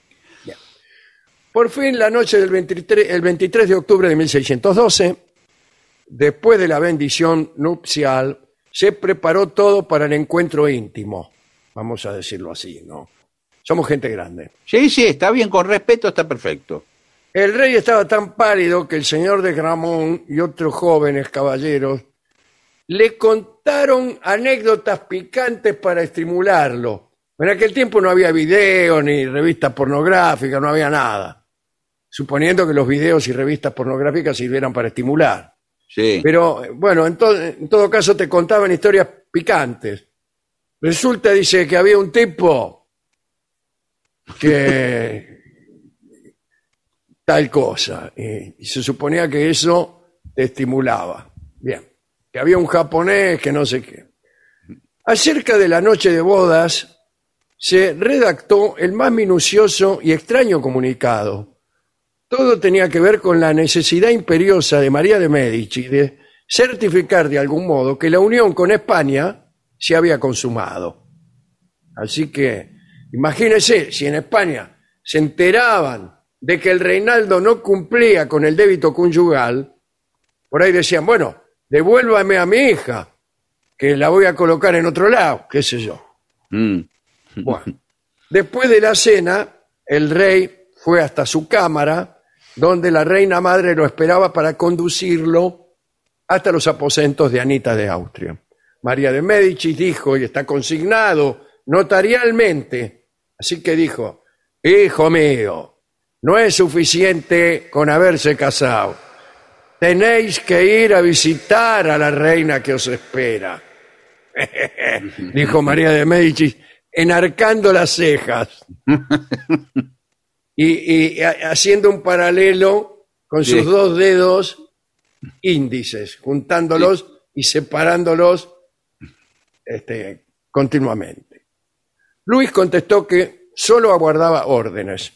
Por fin, la noche del 23, el 23 de octubre de 1612, después de la bendición nupcial, se preparó todo para el encuentro íntimo. Vamos a decirlo así, ¿no? Somos gente grande. Sí, sí, está bien, con respeto está perfecto. El rey estaba tan pálido que el señor de Gramont y otros jóvenes caballeros le contaron anécdotas picantes para estimularlo. En aquel tiempo no había video ni revistas pornográficas, no había nada. Suponiendo que los videos y revistas pornográficas sirvieran para estimular. Sí. Pero bueno, en, en todo caso te contaban historias picantes. Resulta, dice, que había un tipo que tal cosa. Y, y se suponía que eso te estimulaba. Bien. Que había un japonés que no sé qué. Acerca de la noche de bodas, se redactó el más minucioso y extraño comunicado. Todo tenía que ver con la necesidad imperiosa de María de Medici de certificar de algún modo que la unión con España se había consumado. Así que, imagínese, si en España se enteraban de que el Reinaldo no cumplía con el débito conyugal, por ahí decían, bueno, devuélvame a mi hija, que la voy a colocar en otro lado, qué sé yo. Mm. Bueno, después de la cena, el rey fue hasta su cámara, donde la reina madre lo esperaba para conducirlo hasta los aposentos de Anita de Austria. María de Medici dijo, y está consignado notarialmente, así que dijo, hijo mío, no es suficiente con haberse casado. Tenéis que ir a visitar a la reina que os espera. Dijo María de Medici, enarcando las cejas y, y ha- haciendo un paralelo con sus dos dedos índices, juntándolos y separándolos este, continuamente. Luis contestó que solo aguardaba órdenes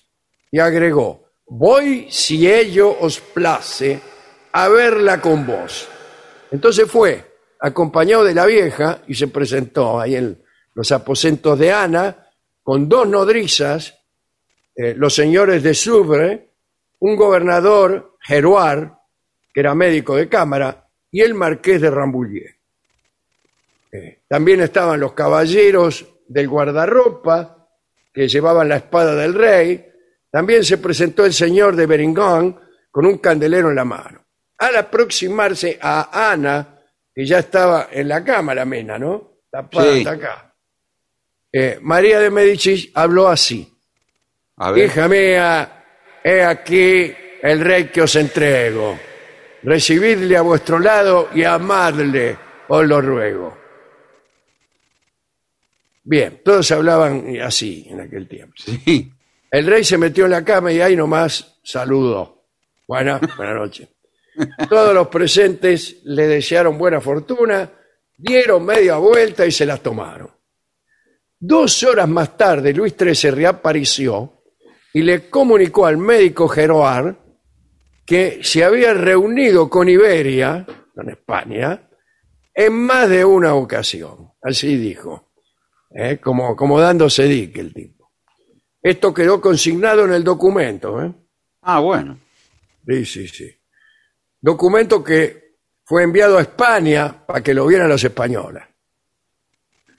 y agregó, voy, si ello os place, a verla con vos. Entonces fue, acompañado de la vieja, y se presentó ahí en los aposentos de Ana, con dos nodrizas, eh, los señores de Souvre, un gobernador, Geroard, que era médico de cámara, y el marqués de Rambouillet. Eh, también estaban los caballeros del guardarropa, que llevaban la espada del rey. También se presentó el señor de Beringón con un candelero en la mano. Al aproximarse a Ana, que ya estaba en la cámara, Mena, ¿no? Tapada Sí. hasta acá. eh, María de Medici habló así. A ver. Hija mía, he aquí el rey que os entrego. Recibidle a vuestro lado y amadle, os lo ruego. Bien, todos hablaban así en aquel tiempo. Sí. El rey se metió en la cama y ahí nomás saludó. Buena, buena noche. Todos los presentes le desearon buena fortuna, dieron media vuelta y se las tomaron. Dos horas más tarde, Luis XIII reapareció y le comunicó al médico Geroard que se había reunido con Iberia, con España, en más de una ocasión. Así dijo, ¿eh? como, como dándose dique el tipo. Esto quedó consignado en el documento. ¿eh? Ah, bueno. Sí, sí, sí. Documento que fue enviado a España para que lo vieran los españoles.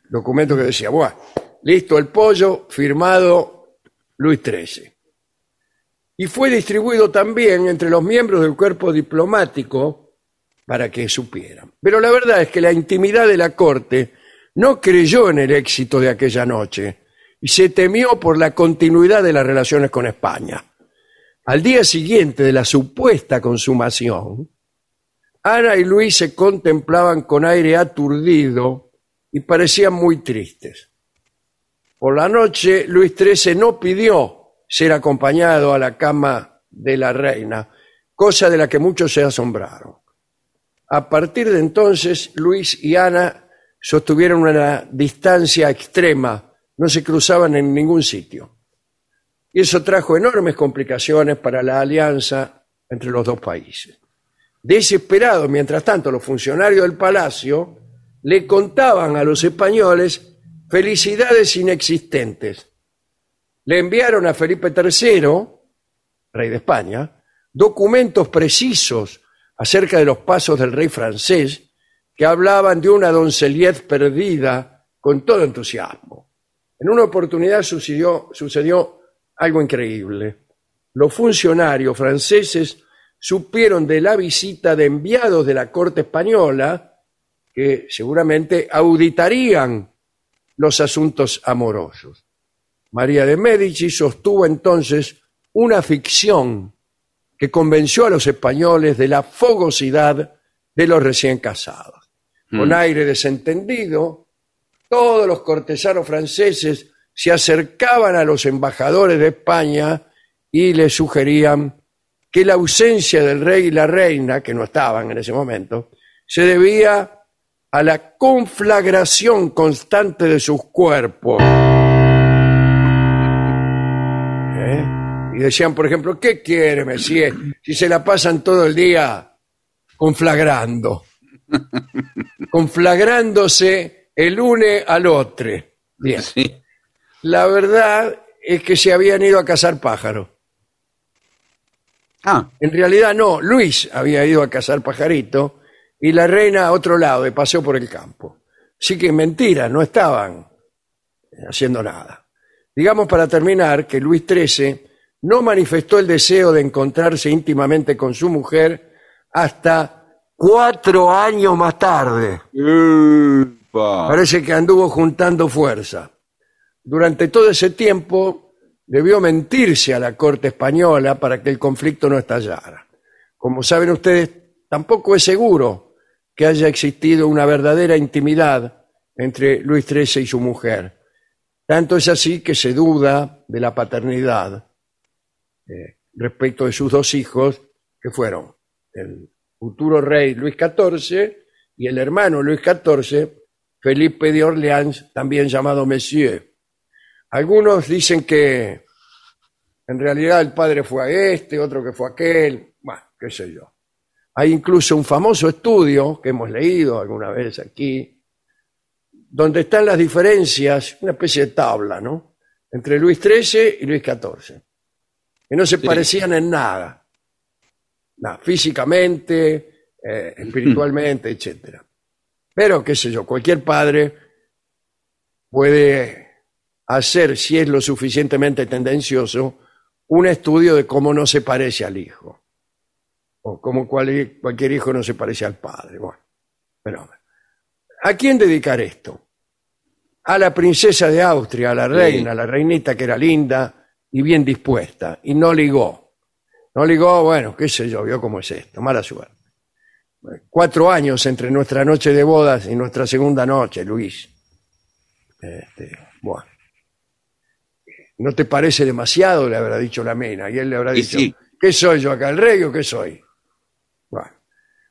Documento que decía, bueno, listo el pollo, firmado Luis XIII. Y fue distribuido también entre los miembros del cuerpo diplomático para que supieran. Pero la verdad es que la intimidad de la corte no creyó en el éxito de aquella noche y se temió por la continuidad de las relaciones con España. Al día siguiente de la supuesta consumación, Ana y Luis se contemplaban con aire aturdido y parecían muy tristes. Por la noche, Luis XIII no pidió ser acompañado a la cama de la reina, cosa de la que muchos se asombraron. A partir de entonces, Luis y Ana sostuvieron una distancia extrema, no se cruzaban en ningún sitio. Y eso trajo enormes complicaciones para la alianza entre los dos países. Desesperados, mientras tanto, los funcionarios del palacio le contaban a los españoles felicidades inexistentes. Le enviaron a Felipe III, rey de España, documentos precisos acerca de los pasos del rey francés que hablaban de una doncellez perdida con todo entusiasmo. En una oportunidad sucedió algo increíble. Los funcionarios franceses supieron de la visita de enviados de la corte española que seguramente auditarían los asuntos amorosos. María de Medici sostuvo entonces una ficción que convenció a los españoles de la fogosidad de los recién casados. Con aire desentendido, todos los cortesanos franceses se acercaban a los embajadores de España y les sugerían que la ausencia del rey y la reina, que no estaban en ese momento, se debía a la conflagración constante de sus cuerpos. ¿Eh? Y decían, por ejemplo, ¿qué quiere, Messier? Si se la pasan todo el día conflagrando, conflagrándose el uno al otro. Bien. Sí. La verdad es que se habían ido a cazar pájaros. Ah, En realidad no, Luis había ido a cazar pajarito y la reina a otro lado, de paseo por el campo. Así que mentira, no estaban haciendo nada. Digamos para terminar que Luis XIII no manifestó el deseo de encontrarse íntimamente con su mujer hasta cuatro años más tarde. Parece que anduvo juntando fuerza. Durante todo ese tiempo debió mentirse a la corte española para que el conflicto no estallara. Como saben ustedes, tampoco es seguro que haya existido una verdadera intimidad entre Luis XIII y su mujer. Tanto es así que se duda de la paternidad eh, respecto de sus dos hijos, que fueron el futuro rey Luis XIV y el hermano Luis XIV, Felipe de Orleans, también llamado Monsieur. Algunos dicen que en realidad el padre fue a este, otro que fue a aquel, bueno, qué sé yo. Hay incluso un famoso estudio que hemos leído alguna vez aquí, donde están las diferencias, una especie de tabla, ¿no? Entre Luis XIII y Luis XIV, que no se parecían en nada, nada físicamente, eh, espiritualmente, etcétera. Pero, qué sé yo, cualquier padre puede hacer, si es lo suficientemente tendencioso, un estudio de cómo no se parece al hijo. O cómo cual- cualquier hijo no se parece al padre. Bueno, pero, ¿a quién dedicar esto? A la princesa de Austria, a la reina, a la reinita que era linda y bien dispuesta, y no ligó. No ligó, bueno, qué sé yo, vio cómo es esto, mala suerte. Cuatro años entre nuestra noche de bodas y nuestra segunda noche, Luis. Este, bueno. ¿No te parece demasiado? Le habrá dicho la mena. Y él le habrá Y dicho, sí. ¿qué soy yo acá, el rey o qué soy?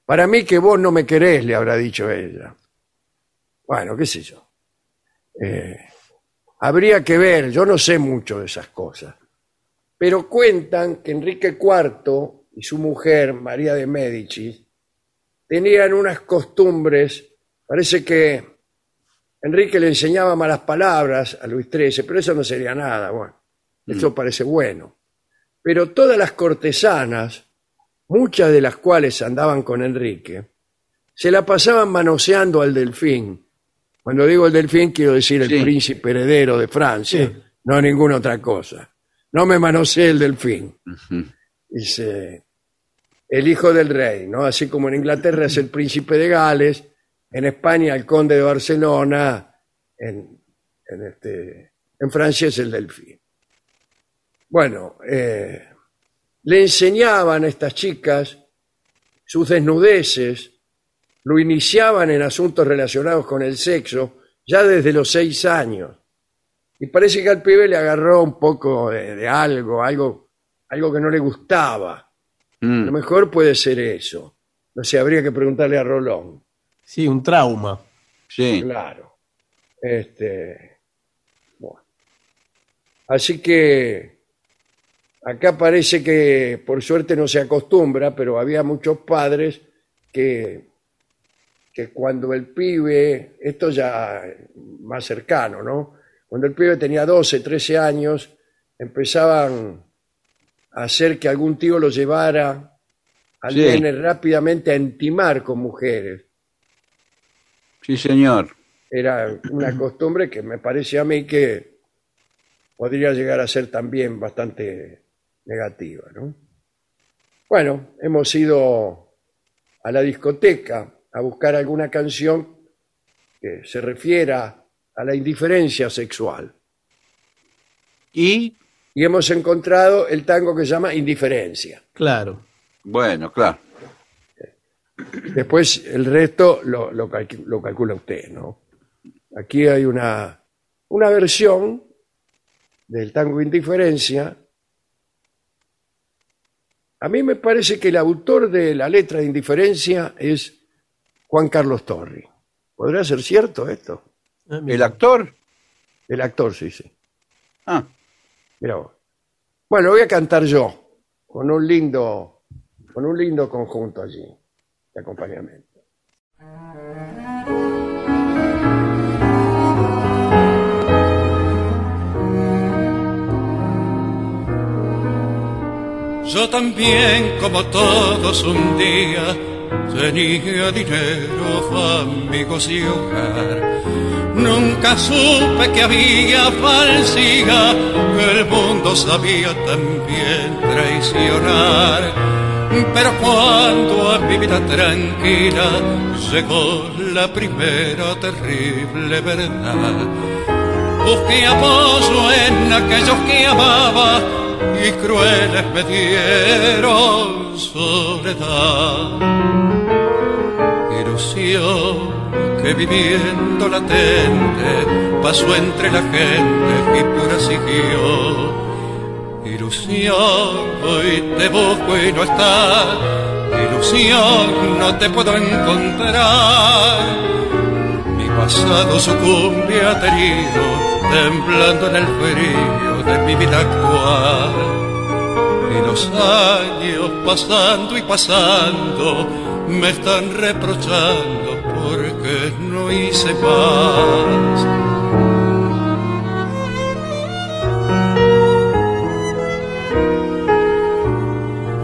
Para mí que vos no me querés, le habrá dicho ella. Bueno, qué sé yo. Eh, habría que ver, yo no sé mucho de esas cosas, pero cuentan que Enrique IV y su mujer, María de Médici, tenían unas costumbres, parece que Enrique le enseñaba malas palabras a Luis XIII, pero eso no sería nada, bueno, eso parece bueno. Pero todas las cortesanas, muchas de las cuales andaban con Enrique, se la pasaban manoseando al delfín. Cuando digo el delfín quiero decir el Sí. príncipe heredero de Francia, Sí. no ninguna otra cosa. No me manosee el delfín. Dice, el hijo del rey, ¿no? Así como en Inglaterra es el príncipe de Gales, en España el conde de Barcelona, en, en, este, en Francia es el delfín. Bueno, eh, le enseñaban a estas chicas sus desnudeces, lo iniciaban en asuntos relacionados con el sexo ya desde los seis años. Y parece que al pibe le agarró un poco de, de algo, algo, algo que no le gustaba. A Mm. lo mejor puede ser eso. No sé, habría que preguntarle a Rolón. Sí, un trauma. Sí. Claro. Este, bueno. Así que acá parece que por suerte no se acostumbra, pero había muchos padres que, que cuando el pibe, esto ya más cercano, ¿no? Cuando el pibe tenía 12, 13 años, empezaban a hacer que algún tío lo llevara al Sí. nene rápidamente a intimar con mujeres Sí, señor. era una costumbre que me parece a mí que podría llegar a ser también bastante negativa, ¿no? Bueno, hemos ido a la discoteca a buscar alguna canción que se refiera a la indiferencia sexual Y, y hemos encontrado el tango que se llama Indiferencia. Claro. bueno, claro. Después el resto lo, lo calcu- lo calcula usted, ¿no? Aquí hay una, una versión del tango Indiferencia. A mí me parece que el autor de la letra de Indiferencia es Juan Carlos Torri. ¿Podrá ser cierto esto? Ah. ¿El actor? El actor, sí, sí. Ah, Mira vos. Bueno, voy a cantar yo, con un lindo, con un lindo conjunto allí, de acompañamiento. Yo también, como todos un día, tenía dinero, amigos y hogar. Nunca supe que había que el mundo sabía también traicionar. Pero cuando a mi vida tranquila llegó la primera terrible verdad, Busqué apoyo en aquellos que amaba y crueles me dieron soledad. Ilusión que viviendo latente pasó entre la gente y pura siguió. Ilusión, hoy te busco y no estás. Ilusión, no te puedo encontrar. Mi pasado sucumbe aterido, temblando en el frío de mi vida actual. Y los años pasando y pasando me están reprochando porque no hice más.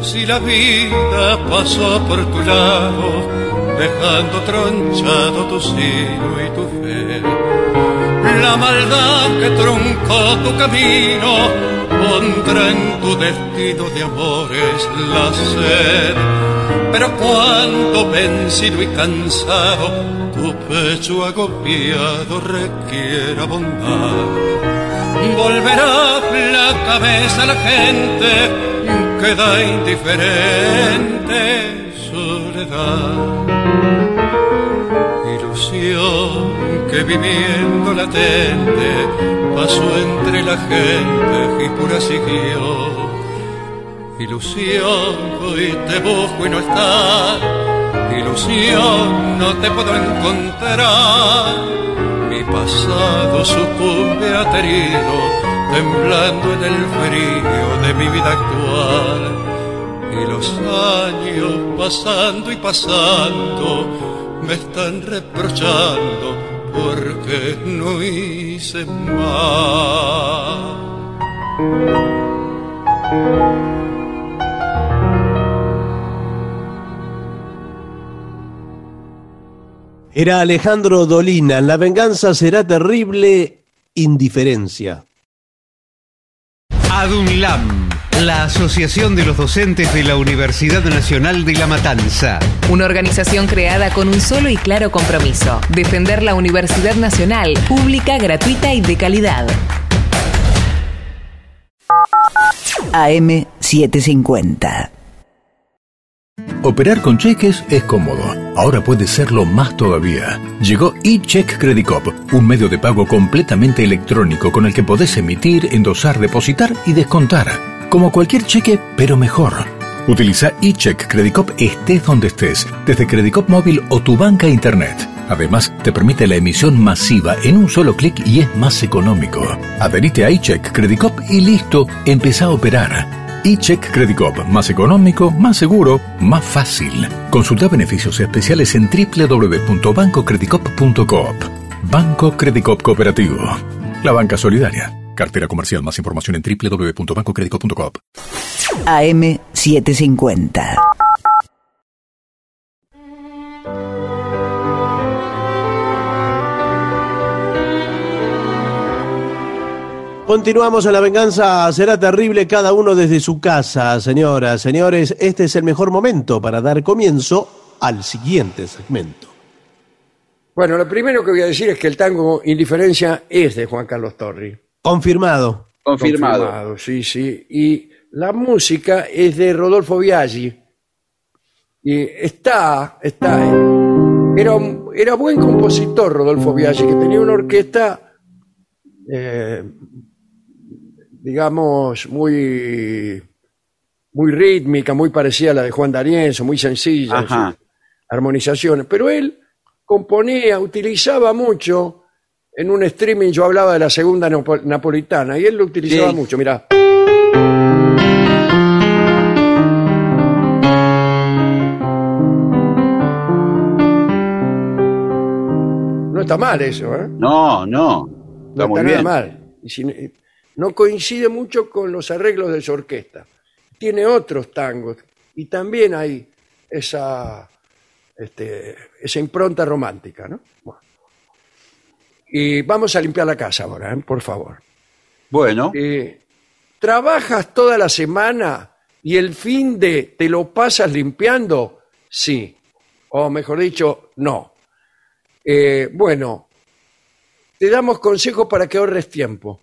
Si la vida pasó por tu lado, dejando tronchado tu sino y tu fe, la maldad que truncó tu camino pondrá en tu destino de amores la sed. Pero cuando vencido y cansado, tu pecho agobiado requiera bondad, volverá la cabeza a la gente queda indiferente soledad. Ilusión que viviendo latente pasó entre la gente y pura siguió. Ilusión, hoy te busco y no estás. Ilusión, no te puedo encontrar. Mi pasado sucumbe aterido temblando en el frío de mi vida actual. Y los años pasando y pasando me están reprochando porque no hice más. Era Alejandro Dolina. La venganza será terrible. Indiferencia. ADUNLAM, la Asociación de los Docentes de la Universidad Nacional de La Matanza. Una organización creada con un solo y claro compromiso, defender la Universidad Nacional, pública, gratuita y de calidad. AM750. Operar con cheques es cómodo. Ahora puede serlo más todavía. Llegó eCheck Credit Cop, un medio de pago completamente electrónico con el que podés emitir, endosar, depositar y descontar. Como cualquier cheque, pero mejor. Utiliza eCheck Credit Cop estés donde estés, desde Credit Cop móvil o tu banca internet. Además, te permite la emisión masiva en un solo clic y es más económico. Adherite a eCheck Credit Cop y listo, empezá a operar eCheck Credit Cop, más económico, más seguro, más fácil. Consulta beneficios especiales en www.bancocreditcop.coop. Banco Credit Cop Cooperativo. La banca solidaria. Cartera comercial. Más información en www.bancocreditcop.coop. AM750. Continuamos en la venganza. Será terrible cada uno desde su casa, señoras, señores. Este es el mejor momento para dar comienzo al siguiente segmento. Bueno, lo primero que voy a decir es que el tango Indiferencia es de Juan Carlos Torri. Confirmado. Confirmado. Sí, sí. Y la música es de Rodolfo Biaggi. Y está, está. Era, un- era buen compositor Rodolfo Biaggi, que tenía una orquesta, eh, digamos, muy, muy rítmica, muy parecida a la de Juan D'Arienzo, muy sencilla en Ajá. sus armonizaciones. Pero él componía, utilizaba mucho en un streaming, yo hablaba de la segunda napo- napolitana, y él lo utilizaba Sí. mucho, mira. No está mal eso, ¿eh? No, no. No Está muy está nada bien. mal. Y si- no coincide mucho con los arreglos de su orquesta. Tiene otros tangos y también hay esa, este, esa impronta romántica, ¿no? Bueno. Y vamos a limpiar la casa ahora, ¿eh? por favor. Bueno, Eh, ¿Trabajas toda la semana y el fin de te lo pasas limpiando? Sí. O mejor dicho, no. Eh, bueno, te damos consejos para que ahorres tiempo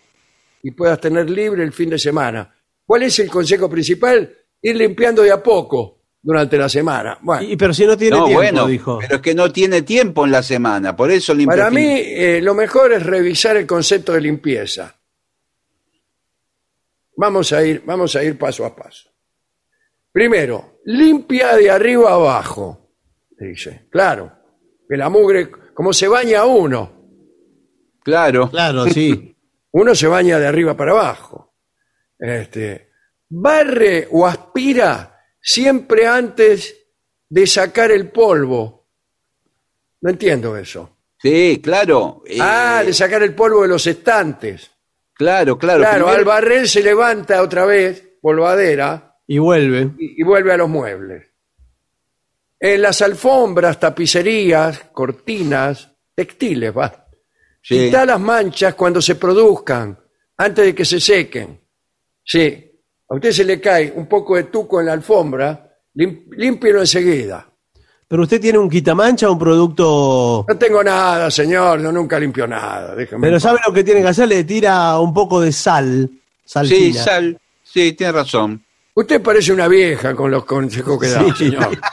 y puedas tener libre el fin de semana. ¿Cuál es el consejo principal? Ir limpiando de a poco durante la semana. Bueno, Y, pero si no tiene no, tiempo, bueno, dijo. pero es que no tiene tiempo en la semana, por eso limpia para mí eh, lo mejor es revisar el concepto de limpieza. Vamos a ir, vamos a ir paso a paso. Primero, limpia de arriba a abajo, dice. Claro, que la mugre, como se baña uno, Claro. Claro, sí. uno se baña de arriba para abajo. Este, barre o aspira siempre antes de sacar el polvo. No entiendo eso. Sí, claro. eh, ah, de sacar el polvo de los estantes. claro, claro. Claro, primero- al barrer se levanta otra vez, polvadera, Y vuelve. y, y vuelve a los muebles. En las alfombras, tapicerías, cortinas, textiles, va. Sí. Quita las manchas cuando se produzcan, antes de que se sequen. Sí, a usted se le cae un poco de tuco en la alfombra, lim- límpielo enseguida. Pero usted tiene un quitamancha, un producto. No tengo nada, señor, yo nunca limpio nada. déjeme Pero en ¿sabe lo que tiene que hacer? Le tira un poco de sal. Sal Sí, fina. sal. Sí, tiene razón. Usted parece una vieja con los consejos que da, Sí. señor.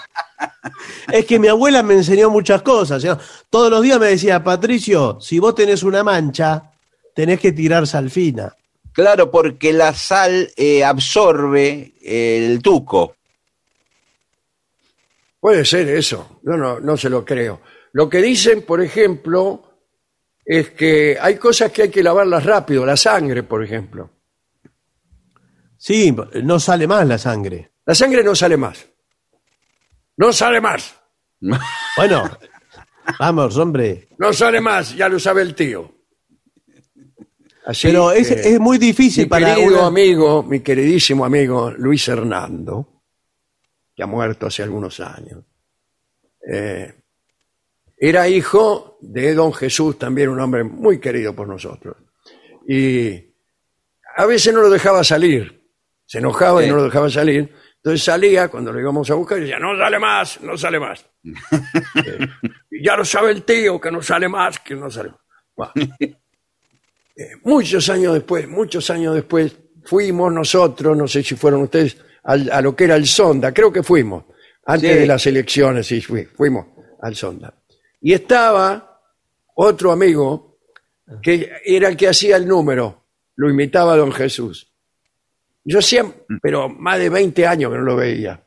Es que mi abuela me enseñó muchas cosas. ¿no? Todos los días me decía, Patricio, si vos tenés una mancha, tenés que tirar sal fina. Claro, porque la sal eh, absorbe el tuco. Puede ser eso, yo no, no se lo creo. Lo que dicen, por ejemplo, es que hay cosas que hay que lavarlas rápido, la sangre, por ejemplo. Sí, no sale más la sangre. La sangre no sale más. No sale más. Bueno, vamos, hombre. No sale más, ya lo sabe el tío. Así Pero es, que, es muy difícil mi para querido una- amigo, mi queridísimo amigo Luis Hernando, que ha muerto hace algunos años, eh, era hijo de don Jesús, también un hombre muy querido por nosotros. Y a veces no lo dejaba salir, se enojaba y no lo dejaba salir. Entonces salía cuando lo íbamos a buscar y decía, no sale más, no sale más. Eh, y ya lo sabe el tío que no sale más, que no sale más. Bueno. Eh, muchos años después, muchos años después, fuimos nosotros, no sé si fueron ustedes, al- a lo que era el Sonda, creo que fuimos, antes Sí. de las elecciones, sí, fui- fuimos al Sonda. Y estaba otro amigo que era el que hacía el número, lo imitaba a don Jesús. Yo hacía, pero más de 20 años que no lo veía.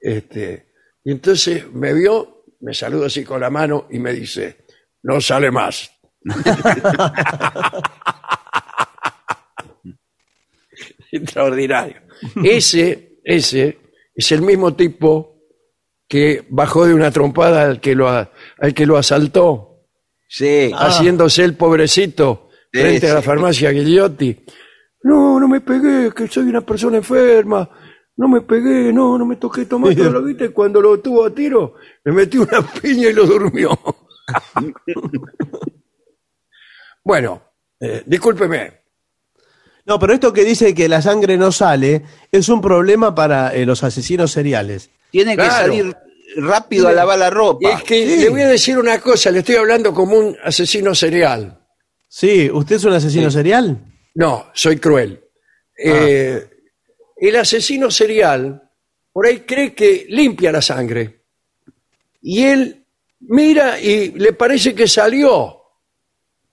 Este, y entonces me vio, me saluda así con la mano y me dice, no sale más. Extraordinario. Ese, ese es el mismo tipo que bajó de una trompada al que lo, a- al que lo asaltó, Sí. haciéndose el pobrecito Sí, frente a la sí. farmacia Guillotti. No, no me pegué, que soy una persona enferma. No me pegué, no, no me toqué tomar, lo viste cuando lo tuvo a tiro, le metí una piña y lo durmió. bueno, eh, discúlpeme, No, pero esto que dice que la sangre no sale es un problema para eh, los asesinos seriales. Tiene que salir rápido a lavar la Y ropa. es que Sí. le voy a decir una cosa, le estoy hablando como un asesino serial. Sí, ¿usted es un asesino serial? No, soy cruel. Eh, el asesino serial por ahí cree que limpia la sangre. Y él mira y le parece que salió.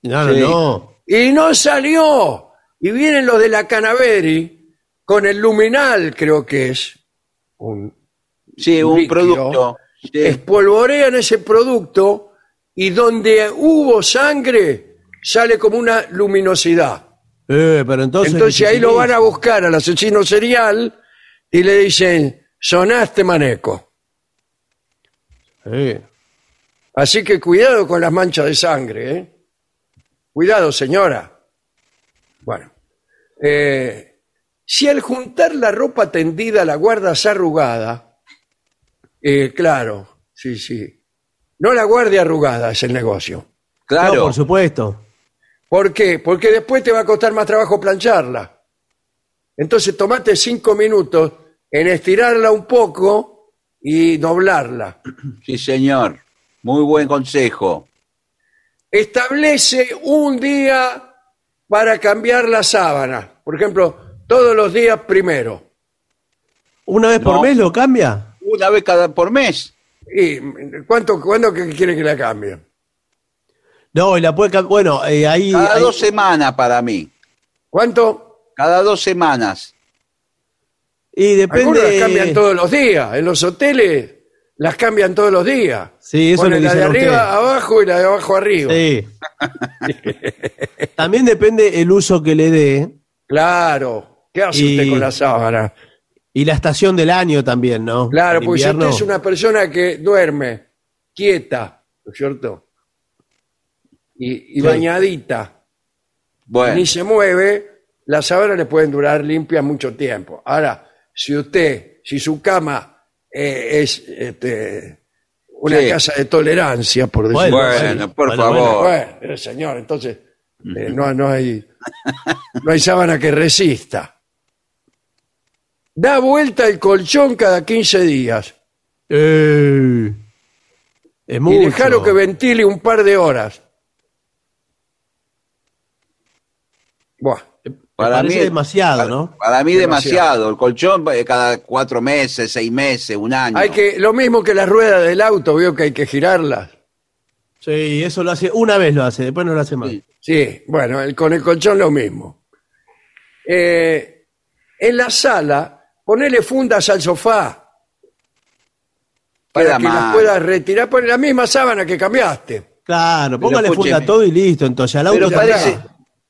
No, no, Sí. no. Y no salió. Y vienen los de la Canaveri con el luminal, creo que es. Un, Sí, un líquido. producto. Sí. espolvorean ese producto y donde hubo sangre sale como una luminosidad. Eh, pero entonces. Entonces ahí lo van a buscar al asesino serial y le dicen, sonaste maneco. Eh, Así que cuidado con las manchas de sangre, ¿eh? Cuidado, señora. Bueno, eh, si al juntar la ropa tendida la guardas arrugada, eh, claro, sí, sí. No la guarde arrugada, es el negocio. Claro. No, por supuesto. ¿Por qué? Porque después te va a costar más trabajo plancharla. Entonces tomate cinco minutos en estirarla un poco y doblarla. Sí, señor. Muy buen consejo. Establece un día para cambiar la sábana. Por ejemplo, todos los días primero. ¿Una vez por No. mes lo cambia? Una vez cada por mes. ¿Y cuánto, cuándo que quiere que la cambie? No, y la puede cambiar. Bueno, eh, ahí. Cada ahí- dos semanas para mí. ¿Cuánto? Cada dos semanas. y Algunos depende. las cambian todos los días. En los hoteles las cambian todos los días. Sí, eso Ponen le la de arriba usted. abajo y la de abajo arriba. Sí. También depende el uso que le dé. Claro. ¿Qué hace Y- usted con la sábana? Y la estación del año también, ¿no? Claro, pues si usted es una persona que duerme quieta, ¿no es cierto? Y, y Sí. bañadita, Bueno, ni se mueve, las sábanas le pueden durar limpias mucho tiempo. Ahora, si usted, si su cama eh, es este, una Sí. casa de tolerancia, por decirlo Bueno, así. bueno, por Bueno, favor. Bueno, eh, señor, entonces eh, no, no hay no hay sábana que resista. Da vuelta el colchón cada 15 días Eh, es y déjalo que ventile un par de horas. Buah, Me parece demasiado, para, ¿no? Para mí Demasiado. demasiado. El colchón eh, cada cuatro meses, seis meses, un año. hay que lo mismo que las ruedas del auto, veo que hay que girarlas. Sí, eso lo hace, una vez lo hace, después no lo hace más. Sí. Sí, bueno, el- con el colchón lo mismo. Eh, en la sala, ponele fundas al sofá para Queda que las puedas retirar. Pon la misma sábana que cambiaste. Claro, póngale funda todo y listo, entonces al auto Pero parece.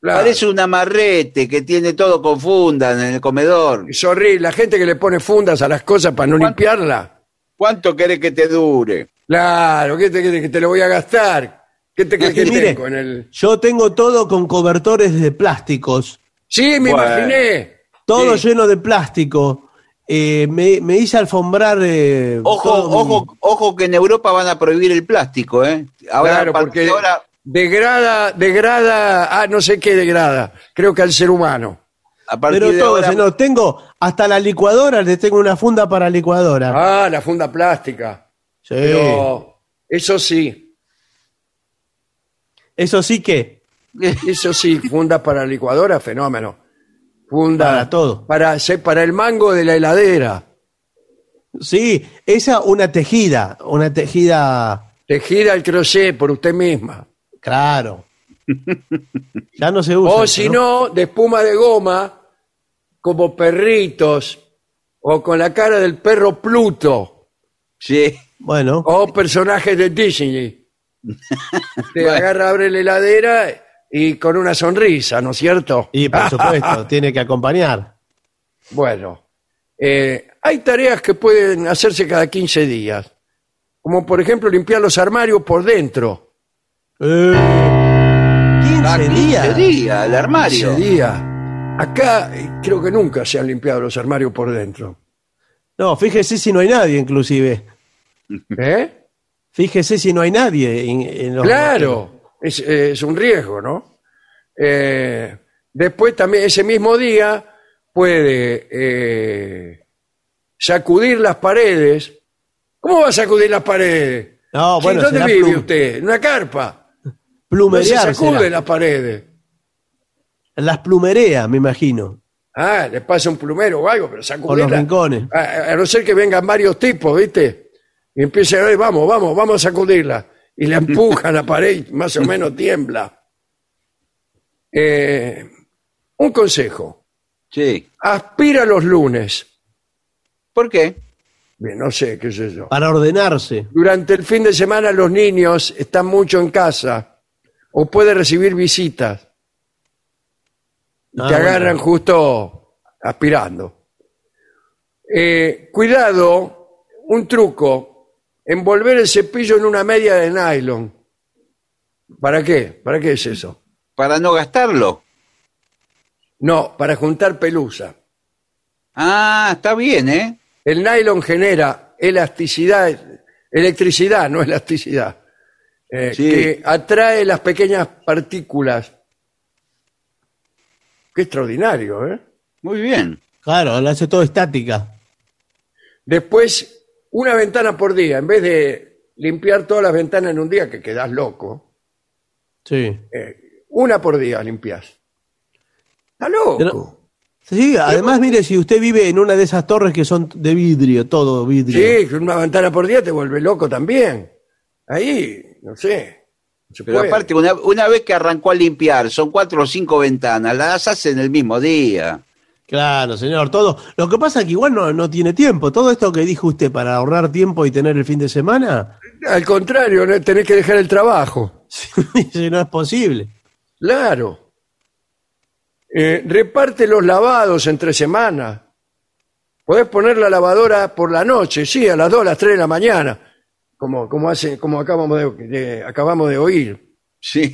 Claro. parece un amarrete que tiene todo con funda en el comedor. Es horrible. La gente que le pone fundas a las cosas para no ¿Cuánto? limpiarla. ¿Cuánto querés que te dure? Claro, ¿qué te, que te lo voy a gastar? ¿Qué te crees que Mire, tengo en el...? Yo tengo todo con cobertores de plásticos, Sí, me Bueno. imaginé. todo Sí. lleno de plástico. Eh, me, me hice alfombrar. eh, Ojo, mi- ojo, ojo que en Europa van a prohibir el plástico, ¿eh? Ahora, claro, porque ahora, degrada, degrada, ah, no sé qué degrada, creo que al ser humano. a partir Pero de todo, ahora, señor, tengo hasta la licuadora, le tengo una funda para licuadora. Ah, la funda plástica. Sí. Pero eso sí, Eso sí que, eso sí, funda para licuadora, fenómeno. Funda Para todo. Para, se- para el mango de la heladera. sí, esa una tejida, una tejida, Tejida al crochet por usted misma. Claro. Ya no se usa. O si no, de espuma de goma, como perritos, o con la cara del perro Pluto, sí, Bueno, o personajes de Disney. Te agarra, abre la heladera y con una sonrisa, ¿no es cierto? y por supuesto, tiene que acompañar. Bueno, eh, hay tareas que pueden hacerse cada 15 días, como por ejemplo limpiar los armarios por dentro. Eh, 15 a 15 días. días, el armario. 15 días. Acá eh, creo que nunca se han limpiado los armarios por dentro. No, fíjese si no hay nadie, inclusive. ¿Eh? Fíjese si no hay nadie. en- en los- Claro, es, es un riesgo, ¿no? Eh, después también ese mismo día puede eh, sacudir las paredes. ¿Cómo va a sacudir las paredes? No, bueno, ¿Dónde vive plum- usted? ¿En una carpa? No se Plumerear. sacude las paredes. Las plumerea, me imagino. Ah, le pasa un plumero o algo, pero Por sacudirla. los rincones. A, a no ser que vengan varios tipos, ¿viste? Y empiecen a vamos, vamos, vamos a sacudirla. Y la empujan a la pared y más o menos tiembla. Eh, un consejo. Sí. Aspira los lunes. ¿Por qué? Bien, no sé, qué sé yo. Para ordenarse. Durante el fin de semana los niños están mucho en casa o puede recibir visitas. Ah, te bueno. agarran justo aspirando. Eh, cuidado, un truco, envolver el cepillo en una media de nylon. ¿Para qué? ¿Para qué es eso? Para no gastarlo. No, para juntar pelusa. Ah, está bien, ¿eh? El nylon genera elasticidad, electricidad, no elasticidad, eh, Sí. que atrae las pequeñas partículas. Qué extraordinario, ¿eh? Muy bien. Claro, la hace todo estática. Después, una ventana por día, en vez de limpiar todas las ventanas en un día, que quedas loco, Sí. eh, una por día limpias. Está loco. Pero- Sí, además, mire, si usted vive en una de esas torres que son de vidrio, todo vidrio. sí, una ventana por día te vuelve loco también. Ahí, no sé. se Pero puede. aparte, una, una vez que arrancó a limpiar, son cuatro o cinco ventanas, las hacen el mismo día. Claro, señor, todo. Lo que pasa es que igual no, no tiene tiempo. Todo esto que dijo usted para ahorrar tiempo y tener el fin de semana, Al contrario, tenés que dejar el trabajo. si no es posible. Claro. Eh, reparte los lavados entre semanas. Podés poner la lavadora por la noche, sí, a las 2, a las 3 de la mañana, como, como, hace, como acabamos, de, de- acabamos de oír. Sí.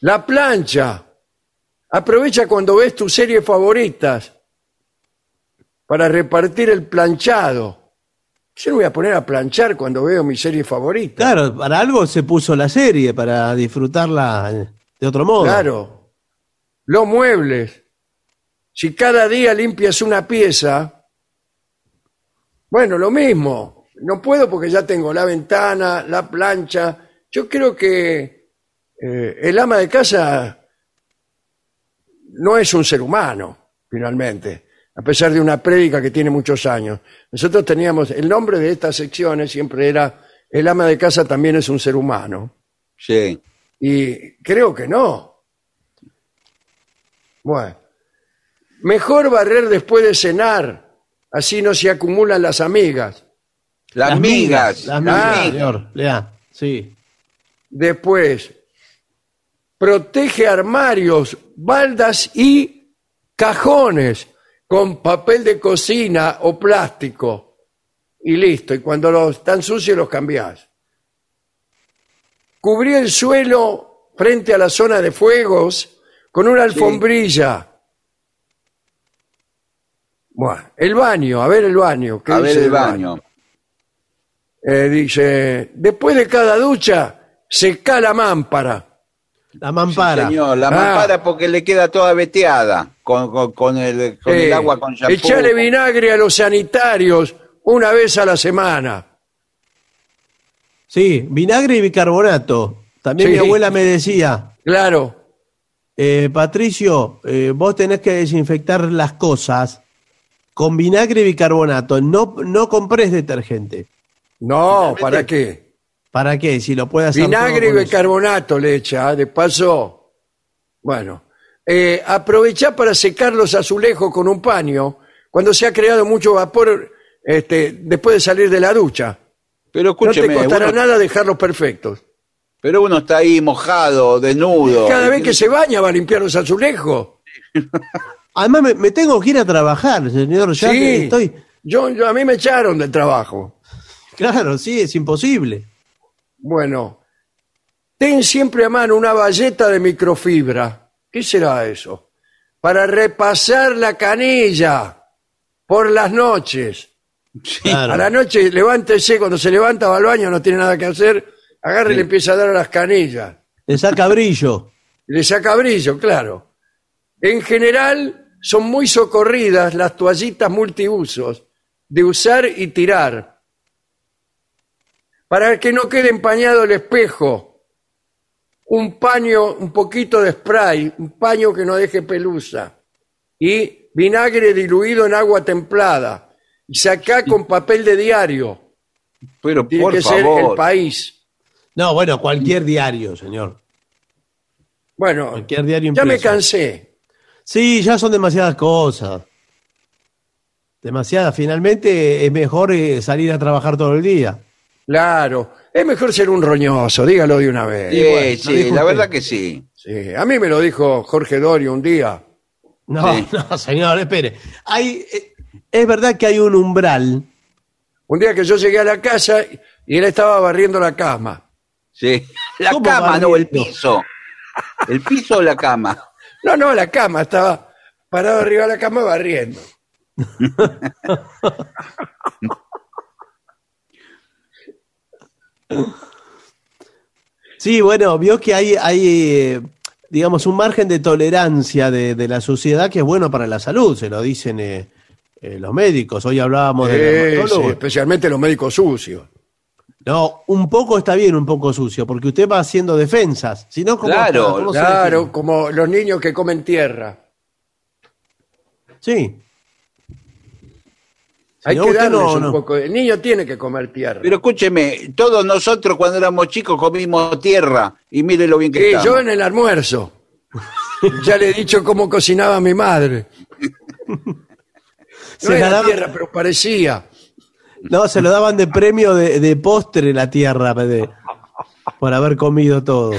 La plancha. Aprovecha cuando ves tus series favoritas para repartir el planchado. Yo no voy a poner a planchar cuando veo mi serie favorita. Claro, para algo se puso la serie, para disfrutarla de otro modo. Claro. Los muebles. Si cada día limpias una pieza, bueno, lo mismo. No puedo porque ya tengo la ventana, la plancha. Yo creo que eh, el ama de casa no es un ser humano, finalmente, a pesar de una prédica que tiene muchos años. Nosotros teníamos, el nombre de estas secciones siempre era El ama de casa también es un ser humano. Sí. Y creo que no. Bueno. Mejor barrer después de cenar. Así no se acumulan las amigas. Las, migas. Las migas, Ah. señor. Lea, sí. Después, protege armarios, baldas y cajones con papel de cocina o plástico. Y listo. Y cuando los están sucios los cambiás. Cubrí el suelo frente a la zona de fuegos con una alfombrilla. Bueno, el baño, a ver el baño. ¿qué A ver el baño. Eh, dice, después de cada ducha, seca la mámpara. La mampara. Señor, la Ah. mampara porque le queda toda veteada con, con, con el, con el Eh, agua con shampoo. Echale vinagre a los sanitarios una vez a la semana. Sí, vinagre y bicarbonato. También Sí. mi abuela me decía, Claro. eh, Patricio, eh, vos tenés que desinfectar las cosas con vinagre y bicarbonato. No, no compres detergente. No, ¿para qué? ¿Para qué? Si lo puedes hacer Vinagre todo y con eso. bicarbonato le echa, ¿eh? de paso. Bueno, eh, aprovechá para secar los azulejos con un paño cuando se ha creado mucho vapor este, después de salir de la ducha. Pero No escúcheme, te costará uno- nada dejarlos perfectos. pero uno está ahí mojado, desnudo. Cada vez que se baña va a limpiar los azulejos. Además, me, me tengo que ir a trabajar, señor. Ya sí, que estoy. yo, yo- a mí me echaron del trabajo. Claro, sí, es imposible. Bueno, ten siempre a mano una valleta de microfibra. ¿Qué será eso? Para repasar la canilla por las noches. Claro. A la noche levántese, cuando se levanta va al baño, no tiene nada que hacer, agarre y le empieza a dar a las canillas. Le saca brillo. Le saca brillo, claro. En general, son muy socorridas las toallitas multiusos, de usar y tirar. Para que no quede empañado el espejo, un paño, un poquito de spray, un paño que no deje pelusa, y vinagre diluido en agua templada, y sacá con papel de diario. Pero Tiene por que ser favor. el país. No, bueno, cualquier diario, señor. Bueno, Cualquier diario ya me cansé. Sí, ya son demasiadas cosas. Demasiadas. Finalmente es mejor eh, salir a trabajar todo el día. Claro, es mejor ser un roñoso, dígalo de una vez. Sí, sí, la usted. verdad que sí. Sí, a mí me lo dijo Jorge Dorio un día. No, Sí. no, señor, espere. Hay, eh, es verdad que hay un umbral. Un día que yo llegué a la casa y él estaba barriendo la cama. Sí. La ¿Cómo cama, no, el piso. El piso o la cama. No, no, la cama, estaba parado arriba de la cama barriendo. Sí, bueno, vio que hay, hay eh, digamos, un margen de tolerancia de, de la sociedad que es bueno para la salud, se lo dicen eh, eh, los médicos. Hoy hablábamos de Eh, sí, dermatólogos. especialmente los médicos sucios. No, un poco está bien, un poco sucio, porque usted va haciendo defensas. Si no, ¿cómo Claro, Claro, como los niños que comen tierra. Sí. Hay que darles no, un no. poco. El niño tiene que comer tierra. Pero escúcheme, todos nosotros cuando éramos chicos comimos tierra y mire lo bien que Sí, estamos. yo en el almuerzo. ya le he dicho cómo cocinaba mi madre. No Se la era daba- tierra, pero parecía. No, se lo daban de premio de, de postre la tierra de- por haber comido todo.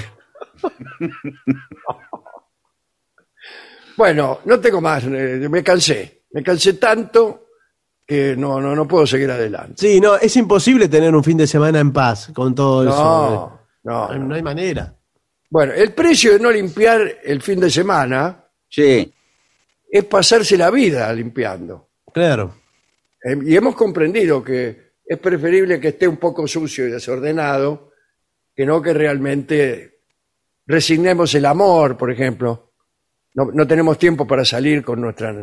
Bueno, no tengo más, eh, me cansé. Me cansé tanto que no, no, no puedo seguir adelante. Sí, no, es imposible tener un fin de semana en paz con todo eso. No, No, no, no hay manera. Bueno, el precio de no limpiar el fin de semana Sí. es pasarse la vida limpiando. Claro. Eh, Y hemos comprendido que es preferible que esté un poco sucio y desordenado que no que realmente resignemos el amor, por ejemplo. No, no tenemos tiempo para salir con nuestra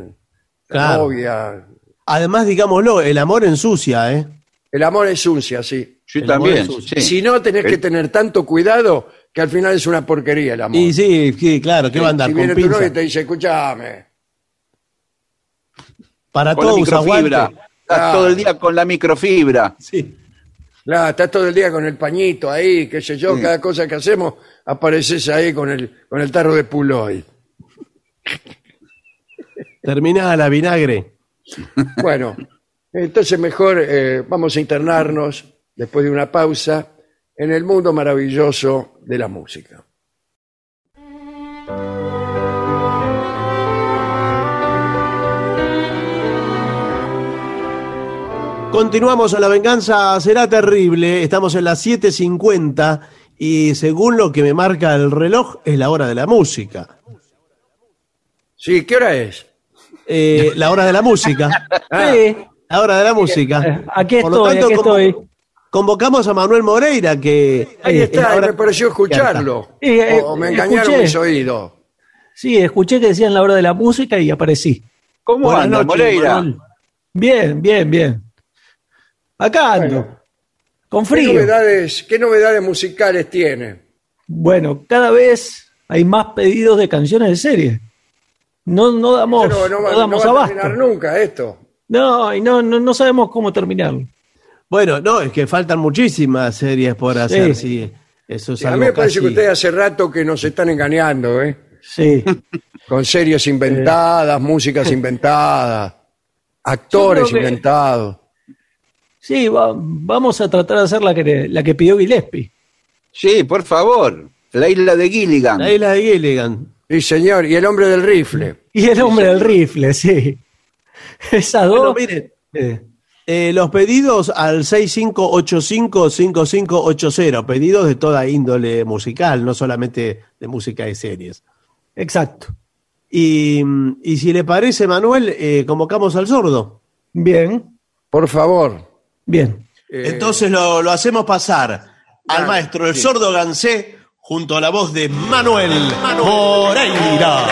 Claro. novia. Además, digámoslo, el amor ensucia, ¿eh? El amor es sucia, sí. Yo El también. sí. Si no, tenés que tener tanto cuidado que al final es una porquería el amor. Y sí, sí, claro, ¿qué va a andar si con viene tu novia pinza? y te dice, escúchame, Para Con la todo usa microfibra. guante. Estás Ah. todo el día con la microfibra. Sí. claro, estás todo el día con el pañito ahí, qué sé yo, Sí. cada cosa que hacemos, apareces ahí con el, con el tarro de Puloy. Termina a la vinagre. Bueno, entonces mejor eh, vamos a internarnos, después de una pausa, en el mundo maravilloso de la música. Continuamos a la venganza, será terrible. Estamos en las 7.50 y según lo que me marca el reloj, es la hora de la música. Sí, ¿qué hora es? Eh, la hora de la música. Ah, Sí, La hora de la música. aquí Por lo estoy, aquí estoy. Convocamos a Manuel Moreira, que. ahí eh, está, me pareció escucharlo. Sí, eh, o me engañaron escuché. mis oídos. Sí, escuché que decían la hora de la música y aparecí. ¿Cómo Buenas anda, noches, Moreira? Manuel. Bien, bien, bien. Acá ando. Bueno. Con ¿Qué frío. novedades, ¿Qué novedades musicales tiene? Bueno, cada vez hay más pedidos de canciones de serie. No, no damos, no, no va, no damos no va a abasto. terminar nunca esto. No, y no, no, no sabemos cómo terminarlo. Bueno, no, es que faltan muchísimas series por hacer, sí. Eso es Sí, a mí me parece casi- que ustedes hace rato que nos están engañando, ¿eh? Sí. Con series inventadas, músicas inventadas, actores que- inventados. Sí, va- vamos a tratar de hacer la que, la que pidió Gillespie. Sí, por favor. La isla de Gilligan. La isla de Gilligan. Sí, señor, y el hombre del rifle. Y el hombre del rifle, sí. Esas Bueno, dos. miren, eh, eh, los pedidos al 6585-5580, pedidos de toda índole musical, no solamente de música de series. exacto. Y, y si le parece, Manuel, eh, convocamos al sordo. Bien, Por favor. bien. Eh, Entonces lo, lo hacemos pasar al maestro, el sordo Gansé, junto a la voz de Manuel Moreira.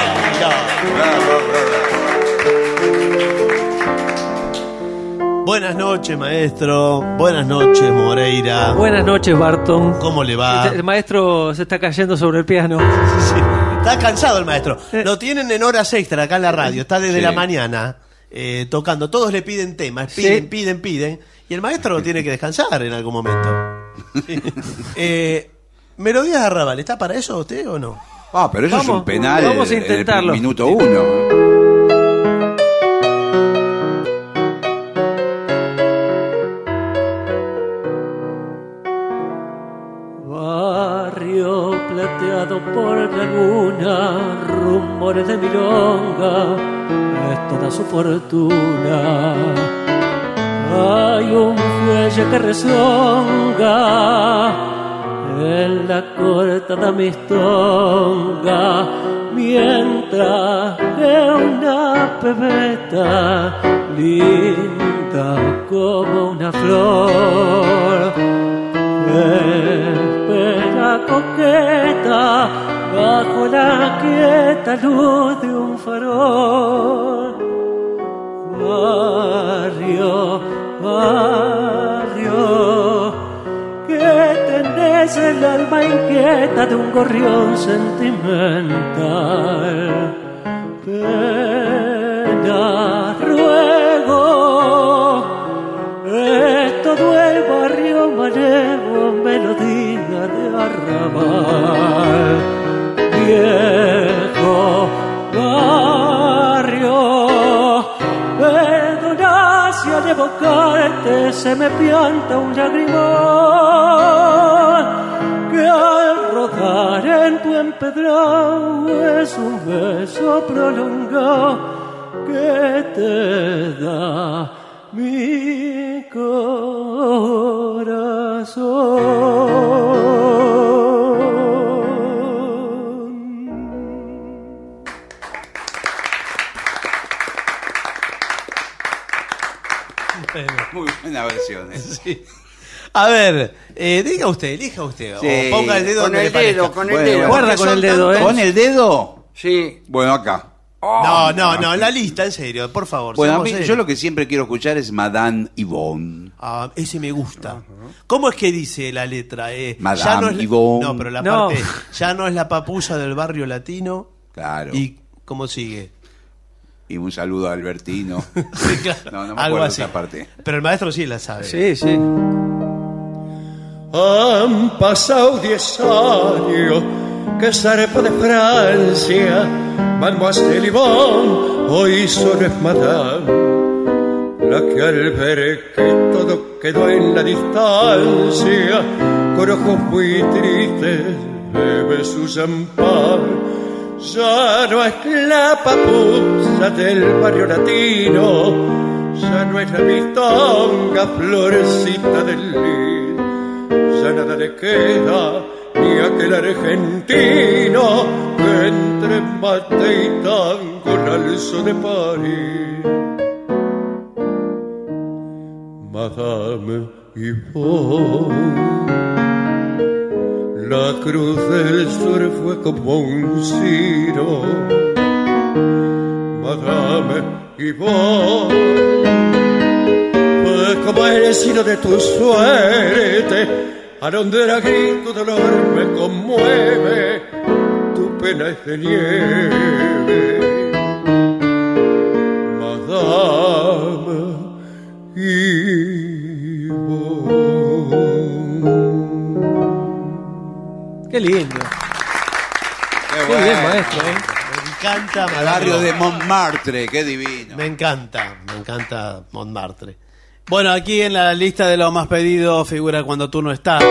Buenas noches, maestro. Buenas noches, Moreira. Buenas noches, Barton. ¿Cómo le va? El maestro se está cayendo sobre el piano. Sí, Está cansado el maestro. Lo tienen en horas extra acá en la radio. Está desde Sí. la mañana eh, tocando. Todos le piden temas. Piden, piden, piden. Y el maestro tiene que descansar en algún momento. Eh, Melodías de Arrabal, ¿está para eso usted o no? Ah, pero eso es un penal vamos a en el intentarlo. minuto uno. Barrio plateado por la luna, rumores de milonga, es toda su fortuna. Hay un fuelle que rezonga en la corta mistonga, mientras que una pebeta linda como una flor espera coqueta bajo la quieta luz de un farol. Barrio, tenés el alma inquieta de un gorrión sentimental. Pena, ruego, es todo el barrio manejo, melodía de arrabal. Viejo barrio, perdona si al evocarte se me pianta un lagrimón al rodar en tu empedrado es un beso prolongado que te da mi corazón. Muy buena versión. ¿eh? A ver, eh, diga usted, elija usted. Sí. O ponga el dedo Con donde el le dedo, parezca. con el Bueno, dedo. Guarda con el dedo, ¿eh? ¿Con el dedo? Sí. Bueno, acá. No, no, no, la lista, en serio, por favor. Bueno, a seamos mí, serios. yo lo que siempre quiero escuchar es Madame Yvonne. Ah, ese me gusta. ¿Cómo es que dice la letra? Eh, Madame no es la- Yvonne. No, pero la No. parte. Ya no es la papusa del barrio latino. Claro. Y, ¿Y cómo sigue? un saludo a Albertino. Sí, claro, No, no me algo acuerdo así. esa parte. Pero el maestro sí la sabe. Sí, sí. Han pasado diez años que zarpó de Francia, Mademoiselle Yvonne, hoy solo es Madame, la que al ver que todo quedó en la distancia, con ojos muy tristes bebe su champán. Ya no es la papusa del barrio latino, ya no es la mistonga florecita del lis, ya nada le queda ni aquel argentino que entre mate y tango la alzó de París. Madame Yvonne, la cruz del sur fue como un ciro. Madame Yvonne, como el sino de tu suerte, a donde el grito dolor me conmueve, tu pena es de nieve. Madame Yvonne. Qué lindo. Qué Qué bien, maestro. ¿eh? Me encanta El barrio de. Montmartre, qué divino. Me encanta, me encanta Montmartre. Bueno, aquí en la lista de los más pedidos figura cuando tú no estás.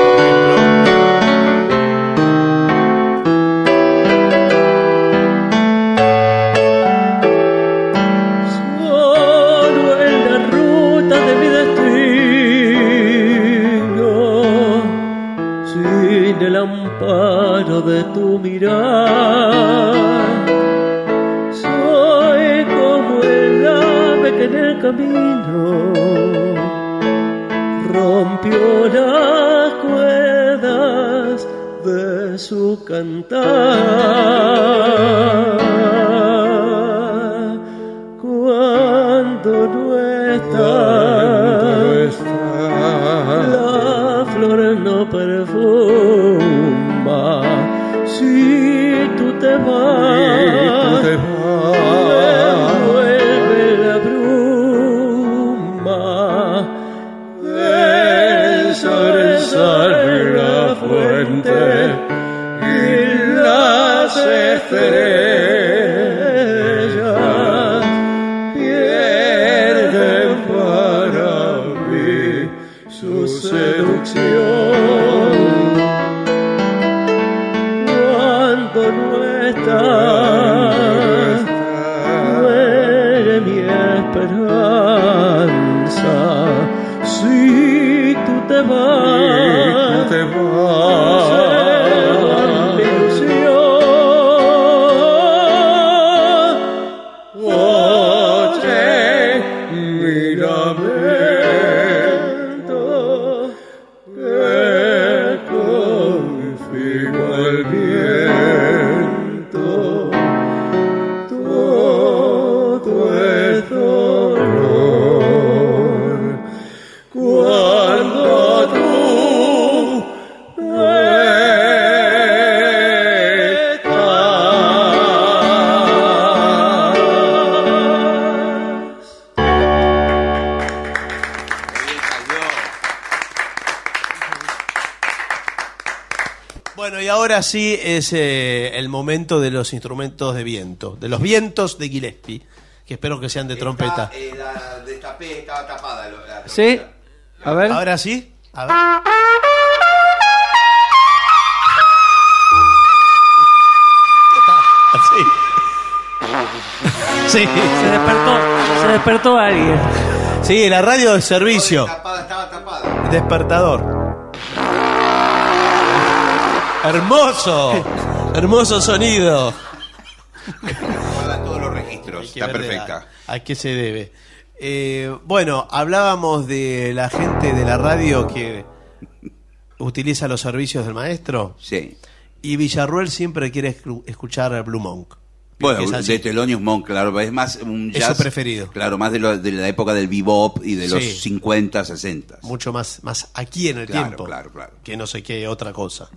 ahora sí es eh, el momento de los instrumentos de viento, de los vientos de Gillespie, que espero que sean de trompeta. eh, la destapé, estaba tapada. ¿Sí? A ver. Ahora sí, a ver. Sí. Se despertó, se despertó alguien. Sí, la radio de servicio. Estaba Tapada, estaba tapada. Despertador. Hermoso. Hermoso sonido. Guarda todos los registros. Está perfecta. ¿A, a qué se debe? Eh, bueno, hablábamos de la gente de la radio que utiliza los servicios del maestro. Sí. Y Villarruel siempre quiere escu- escuchar Blue Monk. Bueno, de Thelonious Monk, claro, es más un Es su preferido. Claro, más de, lo- de la época del bebop y de los Sí. 50, 60. Mucho más, más aquí en el Claro, tiempo. claro, claro. Que no sé qué otra cosa.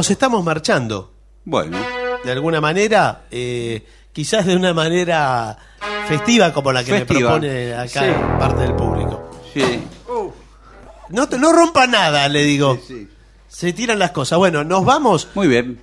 Nos estamos marchando. Bueno. De alguna manera, eh, quizás de una manera festiva como la que me propone acá Sí. parte del público. Sí. No, te- no rompa nada, le digo. Sí, sí. Se tiran las cosas. Bueno, nos vamos. Muy bien.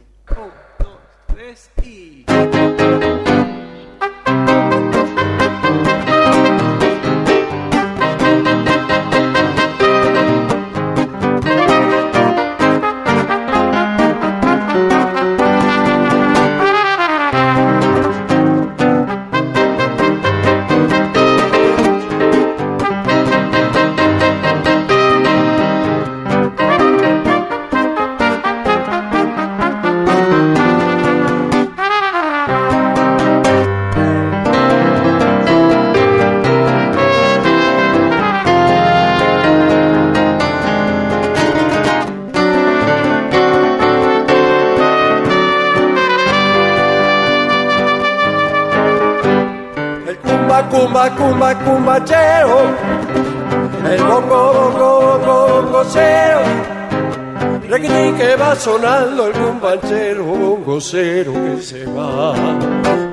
Sonando el cumbanchero, bongocero que se va.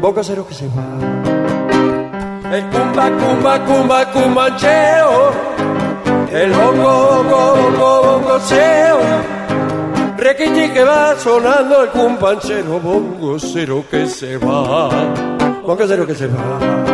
Bongocero que se va. El cumba, cumba, cumba, cumbancheo. El bongo, bongo, bongo, bongocero. Requitín que va sonando el cumbanchero, bongocero que se va. Bongocero que se va.